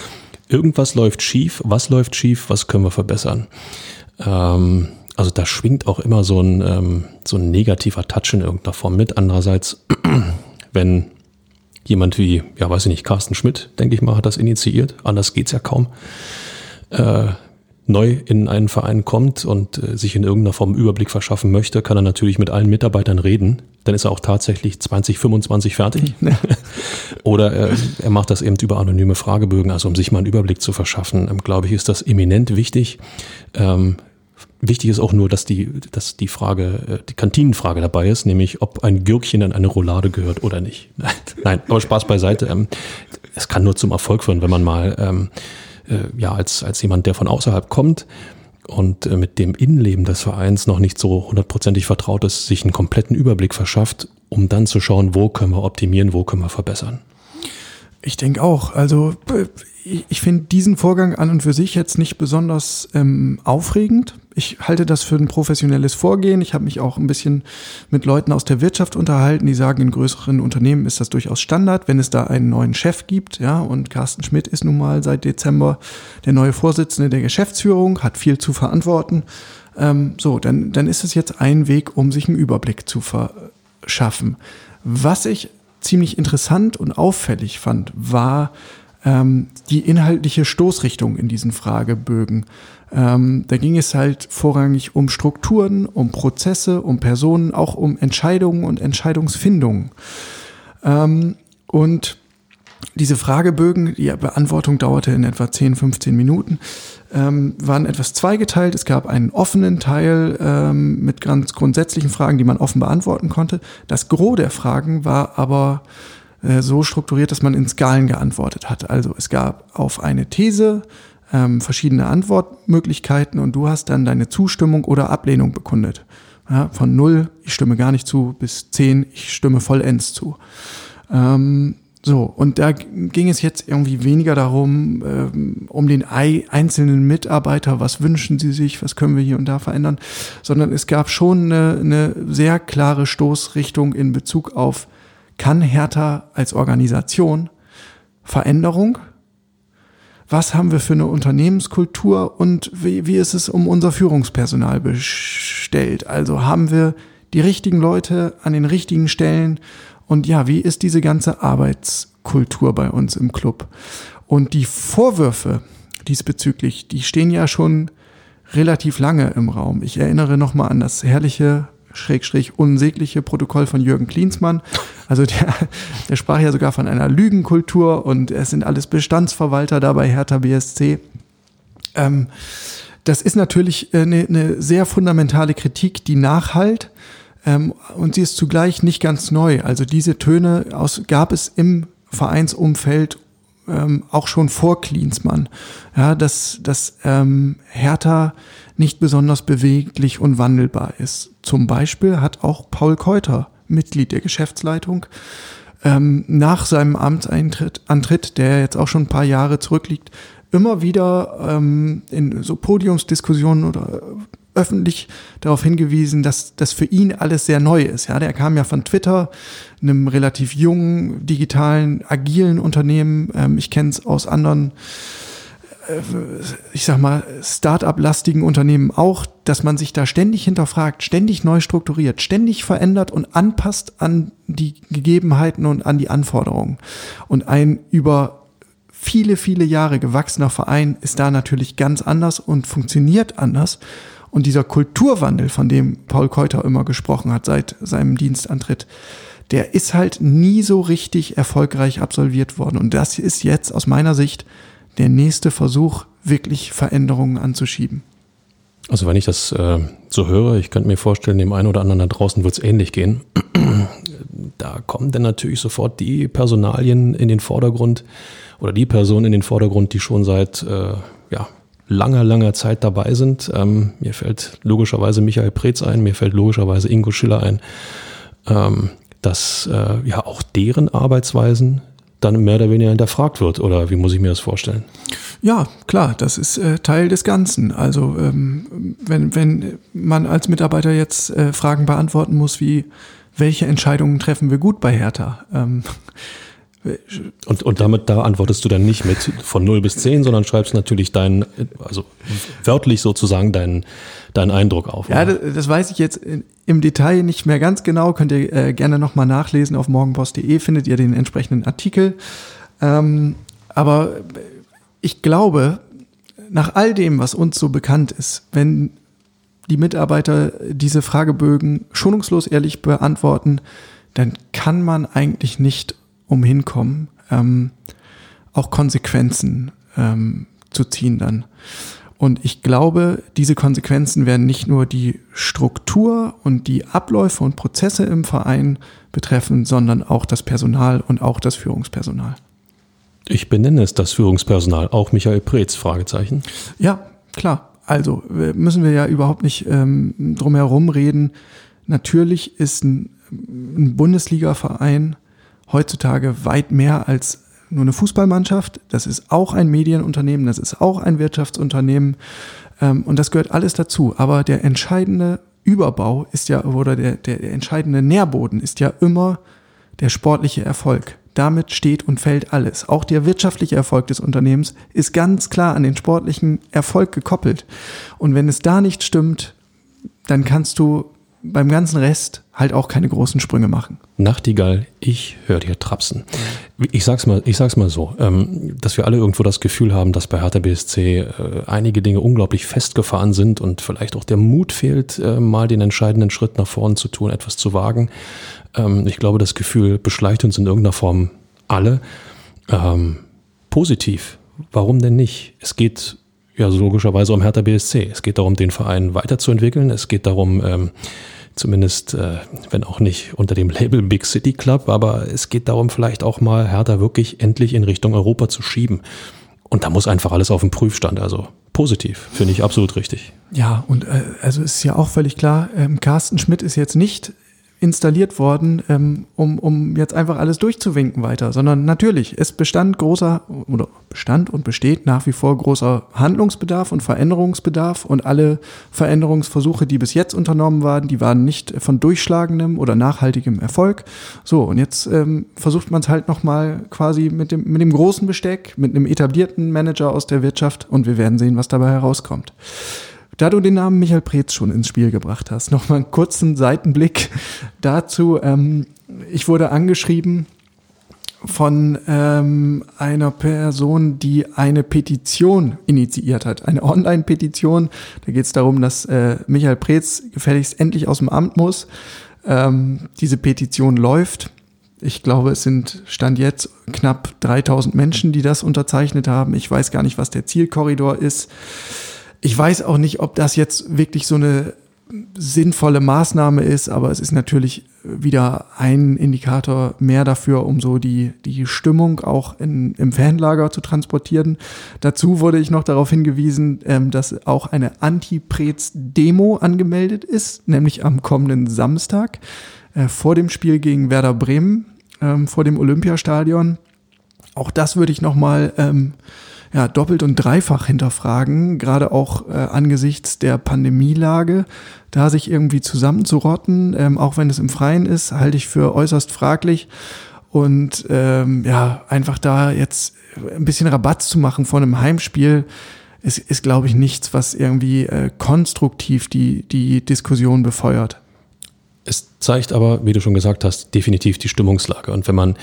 Irgendwas läuft schief. Was läuft schief? Was können wir verbessern? Ähm, also da schwingt auch immer so ein, ähm, so ein negativer Touch in irgendeiner Form mit. Andererseits, wenn jemand wie, ja weiß ich nicht, Carsten Schmidt, denke ich mal, hat das initiiert, anders geht's ja kaum, äh, neu in einen Verein kommt und äh, sich in irgendeiner Form Überblick verschaffen möchte, kann er natürlich mit allen Mitarbeitern reden. Dann ist er auch tatsächlich 2025 fertig. Oder er, er macht das eben über anonyme Fragebögen. Also um sich mal einen Überblick zu verschaffen, ähm, glaube ich, ist das eminent wichtig. Ähm, Wichtig ist auch nur, dass die, dass die Frage, äh, die Kantinenfrage dabei ist, nämlich ob ein Gürkchen in eine Roulade gehört oder nicht. Nein, aber Spaß beiseite. Ähm, es kann nur zum Erfolg führen, wenn man mal ähm, äh, ja als als jemand, der von außerhalb kommt und äh, mit dem Innenleben des Vereins noch nicht so hundertprozentig vertraut ist, sich einen kompletten Überblick verschafft, um dann zu schauen, wo können wir optimieren, wo können wir verbessern. Ich denke auch. Also ich finde diesen Vorgang an und für sich jetzt nicht besonders ähm, aufregend. Ich halte das für ein professionelles Vorgehen. Ich habe mich auch ein bisschen mit Leuten aus der Wirtschaft unterhalten, die sagen, in größeren Unternehmen ist das durchaus Standard, wenn es da einen neuen Chef gibt. Ja, und Carsten Schmidt ist nun mal seit Dezember der neue Vorsitzende der Geschäftsführung, hat viel zu verantworten. Ähm, so, dann, dann ist es jetzt ein Weg, um sich einen Überblick zu verschaffen. Was ich ziemlich interessant und auffällig fand, war ähm, die inhaltliche Stoßrichtung in diesen Fragebögen. Ähm, da ging es halt vorrangig um Strukturen, um Prozesse, um Personen, auch um Entscheidungen und Entscheidungsfindungen. Ähm, und diese Fragebögen, die Beantwortung dauerte in etwa 10, 15 Minuten, ähm, waren etwas zweigeteilt. Es gab einen offenen Teil ähm, mit ganz grundsätzlichen Fragen, die man offen beantworten konnte. Das Gros der Fragen war aber äh, so strukturiert, dass man in Skalen geantwortet hat. Also es gab auf eine These ähm, verschiedene Antwortmöglichkeiten und du hast dann deine Zustimmung oder Ablehnung bekundet. Ja, von 0, ich stimme gar nicht zu, bis 10, ich stimme vollends zu. Ähm, so, und da ging es jetzt irgendwie weniger darum, ähm, um den einzelnen Mitarbeiter, was wünschen sie sich, was können wir hier und da verändern, sondern es gab schon eine, eine sehr klare Stoßrichtung in Bezug auf, kann Hertha als Organisation Veränderung? Was haben wir für eine Unternehmenskultur und wie, wie ist es um unser Führungspersonal bestellt? Also haben wir die richtigen Leute an den richtigen Stellen und ja, wie ist diese ganze Arbeitskultur bei uns im Club? Und die Vorwürfe diesbezüglich, die stehen ja schon relativ lange im Raum. Ich erinnere nochmal an das herrliche, schrägstrich unsägliche Protokoll von Jürgen Klinsmann. Also der, der sprach ja sogar von einer Lügenkultur und es sind alles Bestandsverwalter dabei, Hertha BSC. Ähm, das ist natürlich eine, eine sehr fundamentale Kritik, die nachhalt. Ähm, und sie ist zugleich nicht ganz neu. Also diese Töne aus, gab es im Vereinsumfeld ähm, auch schon vor Klinsmann. Ja, dass, dass ähm, Hertha nicht besonders beweglich und wandelbar ist. Zum Beispiel hat auch Paul Keuter, Mitglied der Geschäftsleitung, ähm, nach seinem Amtseintritt, Antritt, der jetzt auch schon ein paar Jahre zurückliegt, immer wieder ähm, in so Podiumsdiskussionen oder öffentlich darauf hingewiesen, dass das für ihn alles sehr neu ist. Ja, der kam ja von Twitter, einem relativ jungen, digitalen, agilen Unternehmen. Ähm, ich kenne es aus anderen, äh, ich sag mal, Start-up-lastigen Unternehmen auch, dass man sich da ständig hinterfragt, ständig neu strukturiert, ständig verändert und anpasst an die Gegebenheiten und an die Anforderungen. Und ein über viele, viele Jahre gewachsener Verein ist da natürlich ganz anders und funktioniert anders. Und dieser Kulturwandel, von dem Paul Keuter immer gesprochen hat seit seinem Dienstantritt, der ist halt nie so richtig erfolgreich absolviert worden. Und das ist jetzt aus meiner Sicht der nächste Versuch, wirklich Veränderungen anzuschieben. Also wenn ich das äh, so höre, ich könnte mir vorstellen, dem einen oder anderen da draußen wird es ähnlich gehen. da kommen dann natürlich sofort die Personalien in den Vordergrund oder die Personen in den Vordergrund, die schon seit äh, ja, langer, langer Zeit dabei sind. Ähm, mir fällt logischerweise Michael Preetz ein, mir fällt logischerweise Ingo Schiller ein, ähm, dass äh, ja auch deren Arbeitsweisen dann mehr oder weniger hinterfragt wird. Oder wie muss ich mir das vorstellen? Ja, klar, das ist äh, Teil des Ganzen. Also ähm, wenn, wenn man als Mitarbeiter jetzt äh, Fragen beantworten muss, wie welche Entscheidungen treffen wir gut bei Hertha? Ähm, und, und damit, da antwortest du dann nicht mit von 0 bis 10, sondern schreibst natürlich deinen, also wörtlich sozusagen deinen, deinen Eindruck auf. Ja, das, das, weiß ich jetzt im Detail nicht mehr ganz genau. Könnt ihr äh, gerne nochmal nachlesen. Auf morgenpost.de findet ihr den entsprechenden Artikel. Ähm, aber ich glaube, nach all dem, was uns so bekannt ist, wenn die Mitarbeiter diese Fragebögen schonungslos ehrlich beantworten, dann kann man eigentlich nicht umhin kommen, ähm, auch Konsequenzen ähm, zu ziehen dann. Und ich glaube, diese Konsequenzen werden nicht nur die Struktur und die Abläufe und Prozesse im Verein betreffen, sondern auch das Personal und auch das Führungspersonal. Ich benenne es das Führungspersonal, auch Michael Preetz, Fragezeichen. Ja, klar. Also müssen wir ja überhaupt nicht ähm, drum herum reden. Natürlich ist ein, ein Bundesliga-Verein heutzutage weit mehr als nur eine Fußballmannschaft. Das ist auch ein Medienunternehmen, das ist auch ein Wirtschaftsunternehmen ähm, und das gehört alles dazu. Aber der entscheidende Überbau ist ja, oder der, der, der entscheidende Nährboden ist ja immer der sportliche Erfolg. Damit steht und fällt alles. Auch der wirtschaftliche Erfolg des Unternehmens ist ganz klar an den sportlichen Erfolg gekoppelt. Und wenn es da nicht stimmt, dann kannst du beim ganzen Rest halt auch keine großen Sprünge machen. Nachtigall, ich höre dir trapsen. Ich sag's mal, ich sag's mal so, ähm, dass wir alle irgendwo das Gefühl haben, dass bei Hertha BSC äh, einige Dinge unglaublich festgefahren sind und vielleicht auch der Mut fehlt, äh, mal den entscheidenden Schritt nach vorn zu tun, etwas zu wagen. Ähm, ich glaube, das Gefühl beschleicht uns in irgendeiner Form alle. Ähm, positiv. Warum denn nicht? Es geht ja logischerweise um Hertha BSC. Es geht darum, den Verein weiterzuentwickeln. Es geht darum, zumindest, äh, wenn auch nicht unter dem Label Big City Club, aber es geht darum, vielleicht auch mal Hertha wirklich endlich in Richtung Europa zu schieben. Und da muss einfach alles auf dem Prüfstand. Also positiv, finde ich absolut richtig. Ja, und äh, also ist ja auch völlig klar, ähm, Carsten Schmidt ist jetzt nicht installiert worden, ähm, um, um jetzt einfach alles durchzuwinken weiter, sondern natürlich, es bestand großer oder bestand und besteht nach wie vor großer Handlungsbedarf und Veränderungsbedarf und alle Veränderungsversuche, die bis jetzt unternommen waren, die waren nicht von durchschlagendem oder nachhaltigem Erfolg. So, und jetzt ähm, versucht man es halt nochmal quasi mit dem, mit dem großen Besteck, mit einem etablierten Manager aus der Wirtschaft und wir werden sehen, was dabei herauskommt. Da du den Namen Michael Preetz schon ins Spiel gebracht hast, noch mal einen kurzen Seitenblick dazu. Ähm, ich wurde angeschrieben von ähm, einer Person, die eine Petition initiiert hat, eine Online-Petition. Da geht es darum, dass äh, Michael Preetz gefälligst endlich aus dem Amt muss. Ähm, diese Petition läuft. Ich glaube, es sind Stand jetzt knapp 3000 Menschen, die das unterzeichnet haben. Ich weiß gar nicht, was der Zielkorridor ist. Ich weiß auch nicht, ob das jetzt wirklich so eine sinnvolle Maßnahme ist, aber es ist natürlich wieder ein Indikator mehr dafür, um so die, die Stimmung auch in, im Fanlager zu transportieren. Dazu wurde ich noch darauf hingewiesen, ähm, dass auch eine Anti-Prez-Demo angemeldet ist, nämlich am kommenden Samstag äh, vor dem Spiel gegen Werder Bremen, ähm, vor dem Olympiastadion. Auch das würde ich nochmal ähm, ja, doppelt und dreifach hinterfragen, gerade auch äh, angesichts der Pandemielage. Da sich irgendwie zusammenzurotten, ähm, auch wenn es im Freien ist, halte ich für äußerst fraglich. Und ähm, ja, einfach da jetzt ein bisschen Rabatt zu machen von einem Heimspiel, ist, ist glaube ich, nichts, was irgendwie äh, konstruktiv die, die Diskussion befeuert. Es zeigt aber, wie du schon gesagt hast, definitiv die Stimmungslage. Und wenn man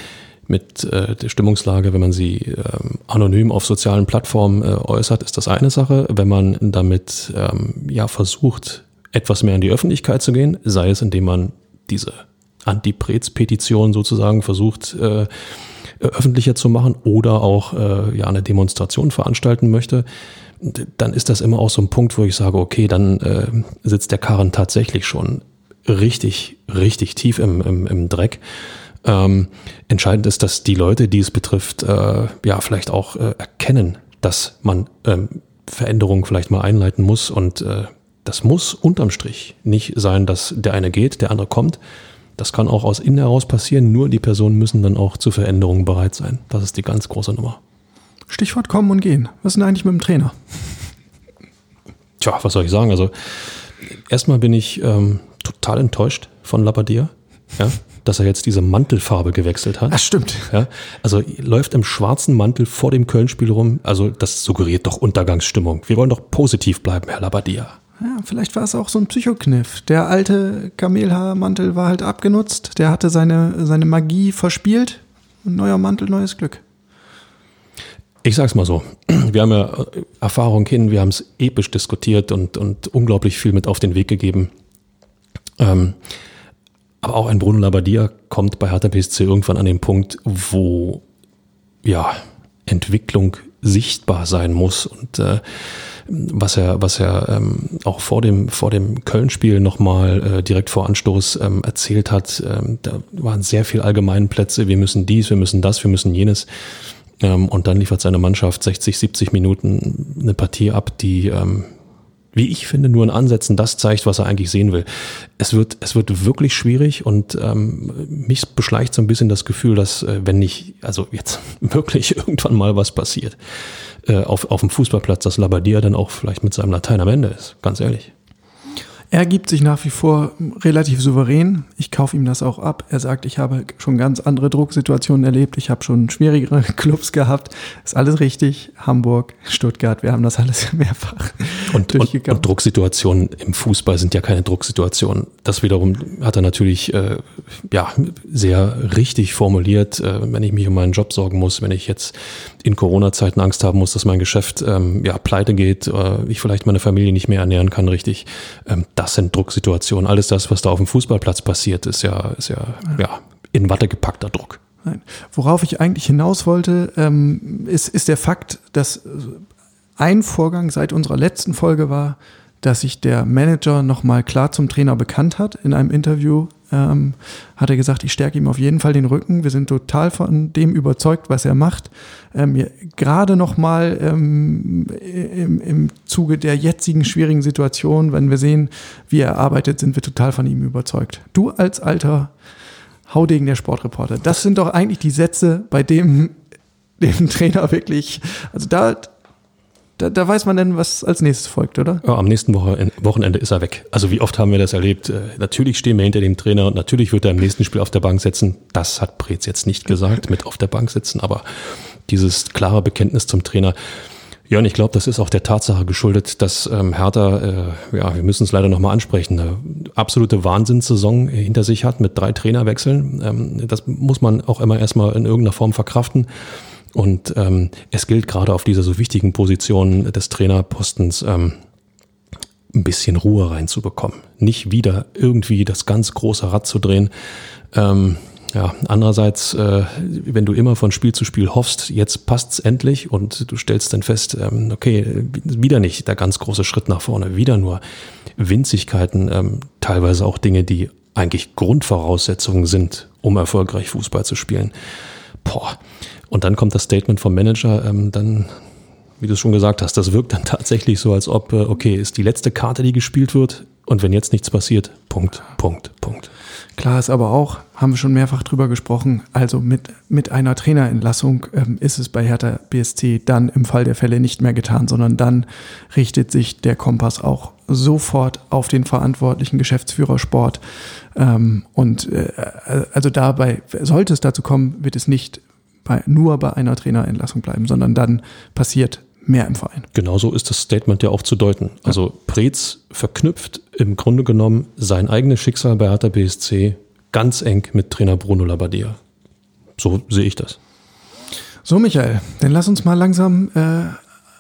mit äh, der Stimmungslage, wenn man sie ähm, anonym auf sozialen Plattformen äh, äußert, ist das eine Sache. Wenn man damit ähm, ja versucht, etwas mehr in die Öffentlichkeit zu gehen, sei es indem man diese Anti-Prez-Petition sozusagen versucht, äh, öffentlicher zu machen oder auch äh, ja eine Demonstration veranstalten möchte, dann ist das immer auch so ein Punkt, wo ich sage, okay, dann äh, sitzt der Karren tatsächlich schon richtig, richtig tief im, im, im Dreck. Ähm, entscheidend ist, dass die Leute, die es betrifft, äh, ja vielleicht auch äh, erkennen, dass man ähm, Veränderungen vielleicht mal einleiten muss und äh, das muss unterm Strich nicht sein, dass der eine geht, der andere kommt. Das kann auch aus innen heraus passieren, nur die Personen müssen dann auch zu Veränderungen bereit sein. Das ist die ganz große Nummer. Stichwort kommen und gehen. Was ist denn eigentlich mit dem Trainer? Tja, was soll ich sagen? Also erstmal bin ich ähm, total enttäuscht von Labadier. Ja, dass er jetzt diese Mantelfarbe gewechselt hat. Das stimmt. Ja, also läuft im schwarzen Mantel vor dem Köln-Spiel rum. Also das suggeriert doch Untergangsstimmung. Wir wollen doch positiv bleiben, Herr Labadia. Ja, vielleicht war es auch so ein Psychokniff. Der alte Kamelhaarmantel war halt abgenutzt. Der hatte seine, seine Magie verspielt. Ein neuer Mantel, neues Glück. Ich sag's mal so. Wir haben ja äh, Erfahrung hin, wir haben es episch diskutiert und, und unglaublich viel mit auf den Weg gegeben. Ähm, aber auch ein Bruno Labbadia kommt bei Hertha BSC irgendwann an den Punkt, wo ja Entwicklung sichtbar sein muss und äh, was er, was er ähm, auch vor dem, vor dem Köln-Spiel nochmal äh, direkt vor Anstoß ähm, erzählt hat. Ähm, da waren sehr viel allgemeinen Plätze. Wir müssen dies, wir müssen das, wir müssen jenes. Ähm, und dann liefert seine Mannschaft 60, 70 Minuten eine Partie ab, die ähm, wie ich finde, nur in Ansätzen das zeigt, was er eigentlich sehen will. Es wird, es wird wirklich schwierig und ähm, mich beschleicht so ein bisschen das Gefühl, dass äh, wenn nicht, also jetzt wirklich irgendwann mal was passiert äh, auf, auf dem Fußballplatz, dass Labadia dann auch vielleicht mit seinem Latein am Ende ist, ganz ehrlich. Er gibt sich nach wie vor relativ souverän. Ich kaufe ihm das auch ab. Er sagt, ich habe schon ganz andere Drucksituationen erlebt. Ich habe schon schwierigere Clubs gehabt. Ist alles richtig. Hamburg, Stuttgart, wir haben das alles mehrfach und, und, und Drucksituationen im Fußball sind ja keine Drucksituationen. Das wiederum hat er natürlich äh, ja sehr richtig formuliert. Äh, wenn ich mich um meinen Job sorgen muss, wenn ich jetzt in Corona-Zeiten Angst haben muss, dass mein Geschäft ähm, ja pleite geht, äh, ich vielleicht meine Familie nicht mehr ernähren kann, richtig. Ähm, das sind Drucksituationen. Alles das, was da auf dem Fußballplatz passiert, ist ja, ist ja, ja in Watte gepackter Druck. Nein. Worauf ich eigentlich hinaus wollte, ähm, ist, ist der Fakt, dass ein Vorgang seit unserer letzten Folge war, dass sich der Manager nochmal klar zum Trainer bekannt hat. In einem Interview ähm, hat er gesagt, ich stärke ihm auf jeden Fall den Rücken. Wir sind total von dem überzeugt, was er macht. Ähm, Gerade nochmal ähm, im, im Zuge der jetzigen schwierigen Situation, wenn wir sehen, wie er arbeitet, sind wir total von ihm überzeugt. Du als alter Haudegen der Sportreporter, das sind doch eigentlich die Sätze, bei dem dem Trainer wirklich, also da da, da weiß man denn, was als nächstes folgt, oder? Ja, am nächsten Woche, Wochenende ist er weg. Also wie oft haben wir das erlebt? Äh, natürlich stehen wir hinter dem Trainer und natürlich wird er im nächsten Spiel auf der Bank sitzen. Das hat Preetz jetzt nicht gesagt, mit auf der Bank sitzen, aber dieses klare Bekenntnis zum Trainer. Ja, und ich glaube, das ist auch der Tatsache geschuldet, dass ähm, Hertha, äh, ja, wir müssen es leider nochmal ansprechen, eine absolute Wahnsinnssaison hinter sich hat mit drei Trainerwechseln. Ähm, das muss man auch immer erstmal in irgendeiner Form verkraften. Und ähm, es gilt gerade auf dieser so wichtigen Position des Trainerpostens ähm, ein bisschen Ruhe reinzubekommen. Nicht wieder irgendwie das ganz große Rad zu drehen. Ähm, ja, andererseits, äh, wenn du immer von Spiel zu Spiel hoffst, jetzt passt's endlich und du stellst dann fest, ähm, okay, wieder nicht der ganz große Schritt nach vorne, wieder nur Winzigkeiten, ähm, teilweise auch Dinge, die eigentlich Grundvoraussetzungen sind, um erfolgreich Fußball zu spielen. Boah, und dann kommt das Statement vom Manager, ähm, dann, wie du es schon gesagt hast, das wirkt dann tatsächlich so, als ob, äh, okay, ist die letzte Karte, die gespielt wird und wenn jetzt nichts passiert, Punkt, Punkt, Punkt. Klar ist aber auch, haben wir schon mehrfach drüber gesprochen, also mit, mit einer Trainerentlassung ähm, ist es bei Hertha BSC dann im Fall der Fälle nicht mehr getan, sondern dann richtet sich der Kompass auch sofort auf den verantwortlichen Geschäftsführer Sport. Ähm, und äh, also dabei, sollte es dazu kommen, wird es nicht bei, nur bei einer Trainerentlassung bleiben, sondern dann passiert mehr im Verein. Genauso ist das Statement ja auch zu deuten. Also Preetz verknüpft im Grunde genommen sein eigenes Schicksal bei Hertha BSC ganz eng mit Trainer Bruno Labbadia. So sehe ich das. So, Michael, dann lass uns mal langsam äh,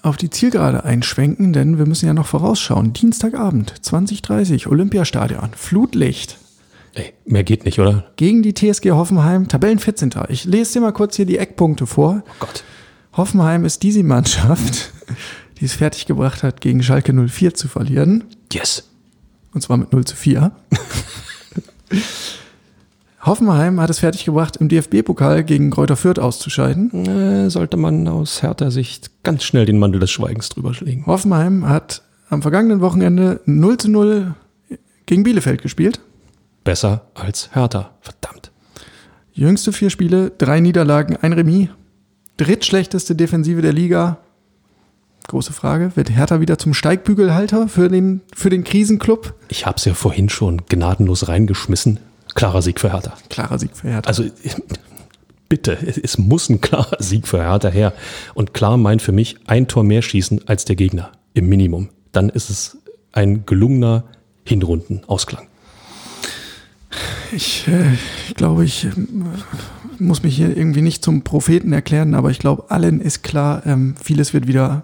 auf die Zielgerade einschwenken, denn wir müssen ja noch vorausschauen. Dienstagabend, 2030, Olympiastadion, Flutlicht. Ey, mehr geht nicht, oder? Gegen die TSG Hoffenheim, Tabellen 14. Ich lese dir mal kurz hier die Eckpunkte vor. Oh Gott. Hoffenheim ist diese Mannschaft, die es fertiggebracht hat, gegen Schalke 04 zu verlieren. Yes. Und zwar mit 0 zu 4. Hoffenheim hat es fertiggebracht, im DFB-Pokal gegen Kräuter Fürth auszuscheiden. Äh, sollte man aus härter Sicht ganz schnell den Mantel des Schweigens drüber legen. Hoffenheim hat am vergangenen Wochenende 0 zu 0 gegen Bielefeld gespielt besser als Hertha. Verdammt. Jüngste vier Spiele, drei Niederlagen, ein Remis. Drittschlechteste Defensive der Liga. Große Frage, wird Hertha wieder zum Steigbügelhalter für den, für den Krisenclub? Ich habe es ja vorhin schon gnadenlos reingeschmissen. Klarer Sieg für Hertha. Klarer Sieg für Hertha. Also bitte, es muss ein klarer Sieg für Hertha her. Und klar meint für mich ein Tor mehr schießen als der Gegner im Minimum. Dann ist es ein gelungener Hinrundenausklang. Ich äh, glaube, ich äh, muss mich hier irgendwie nicht zum Propheten erklären, aber ich glaube, allen ist klar, ähm, vieles wird wieder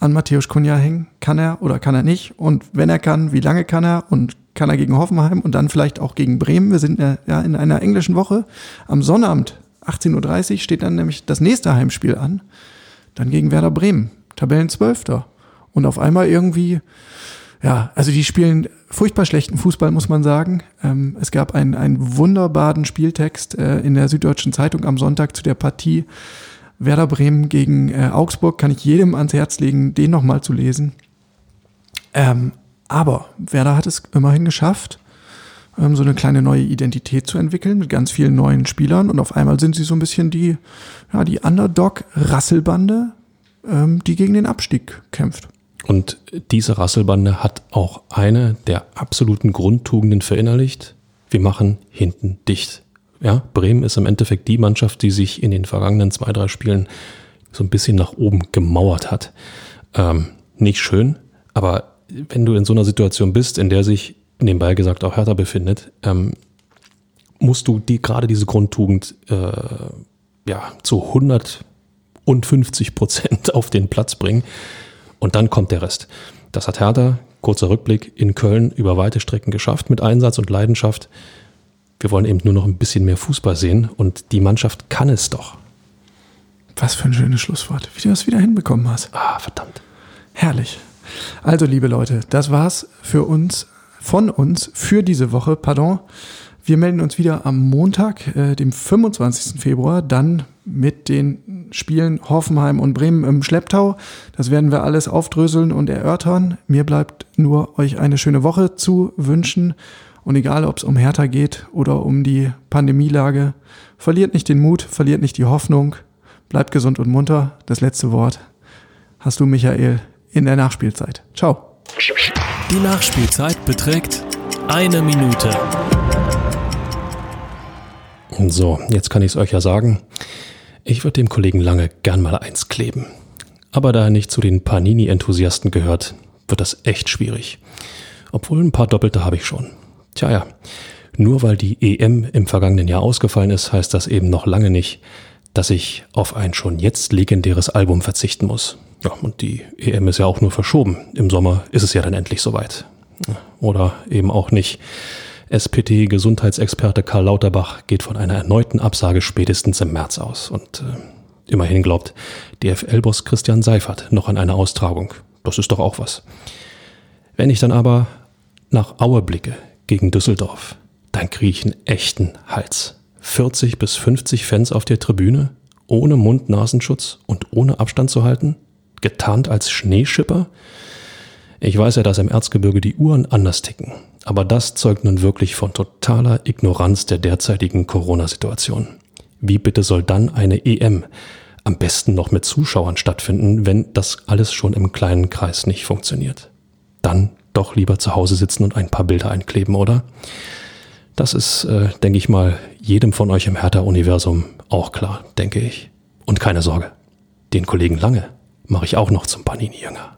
an Matthäus Kunja hängen. Kann er oder kann er nicht? Und wenn er kann, wie lange kann er? Und kann er gegen Hoffenheim und dann vielleicht auch gegen Bremen? Wir sind ja in einer englischen Woche. Am Sonnabend 18.30 Uhr steht dann nämlich das nächste Heimspiel an. Dann gegen Werder Bremen, Tabellenzwölfter. Und auf einmal irgendwie, ja, also die spielen furchtbar schlechten Fußball, muss man sagen. Ähm, es gab einen, einen wunderbaren Spieltext äh, in der Süddeutschen Zeitung am Sonntag zu der Partie Werder Bremen gegen äh, Augsburg. Kann ich jedem ans Herz legen, den nochmal zu lesen. Ähm, aber Werder hat es immerhin geschafft, ähm, so eine kleine neue Identität zu entwickeln mit ganz vielen neuen Spielern. Und auf einmal sind sie so ein bisschen die, ja, die Underdog-Rasselbande, ähm, die gegen den Abstieg kämpft. Und diese Rasselbande hat auch eine der absoluten Grundtugenden verinnerlicht. Wir machen hinten dicht. Ja, Bremen ist im Endeffekt die Mannschaft, die sich in den vergangenen zwei, drei Spielen so ein bisschen nach oben gemauert hat. Ähm, nicht schön, aber wenn du in so einer Situation bist, in der sich nebenbei gesagt auch Hertha befindet, ähm, musst du die gerade diese Grundtugend äh, ja zu 150 Prozent auf den Platz bringen. Und dann kommt der Rest. Das hat Hertha, kurzer Rückblick, in Köln über weite Strecken geschafft mit Einsatz und Leidenschaft. Wir wollen eben nur noch ein bisschen mehr Fußball sehen und die Mannschaft kann es doch. Was für ein schönes Schlusswort, wie du das wieder hinbekommen hast. Ah, verdammt. Herrlich. Also, liebe Leute, das war's für uns, von uns, für diese Woche, pardon. Wir melden uns wieder am Montag, äh, dem 25. Februar, dann mit den Spielen Hoffenheim und Bremen im Schlepptau. Das werden wir alles aufdröseln und erörtern. Mir bleibt nur euch eine schöne Woche zu wünschen. Und egal, ob es um Hertha geht oder um die Pandemielage, verliert nicht den Mut, verliert nicht die Hoffnung, bleibt gesund und munter. Das letzte Wort hast du, Michael, in der Nachspielzeit. Ciao. Die Nachspielzeit beträgt eine Minute. So, jetzt kann ich es euch ja sagen. Ich würde dem Kollegen Lange gern mal eins kleben. Aber da er nicht zu den Panini-Enthusiasten gehört, wird das echt schwierig. Obwohl ein paar Doppelte habe ich schon. Tja, ja. Nur weil die EM im vergangenen Jahr ausgefallen ist, heißt das eben noch lange nicht, dass ich auf ein schon jetzt legendäres Album verzichten muss. Ja, und die EM ist ja auch nur verschoben. Im Sommer ist es ja dann endlich soweit. Oder eben auch nicht. SPD-Gesundheitsexperte Karl Lauterbach geht von einer erneuten Absage spätestens im März aus. Und äh, immerhin glaubt DFL-Boss Christian Seifert noch an eine Austragung. Das ist doch auch was. Wenn ich dann aber nach Aue blicke gegen Düsseldorf, dann kriege ich einen echten Hals. 40 bis 50 Fans auf der Tribüne, ohne Mund-Nasenschutz und ohne Abstand zu halten, getarnt als Schneeschipper. Ich weiß ja, dass im Erzgebirge die Uhren anders ticken, aber das zeugt nun wirklich von totaler Ignoranz der derzeitigen Corona-Situation. Wie bitte soll dann eine EM am besten noch mit Zuschauern stattfinden, wenn das alles schon im kleinen Kreis nicht funktioniert? Dann doch lieber zu Hause sitzen und ein paar Bilder einkleben, oder? Das ist, äh, denke ich mal, jedem von euch im Hertha-Universum auch klar, denke ich. Und keine Sorge, den Kollegen Lange mache ich auch noch zum Panini-Jünger.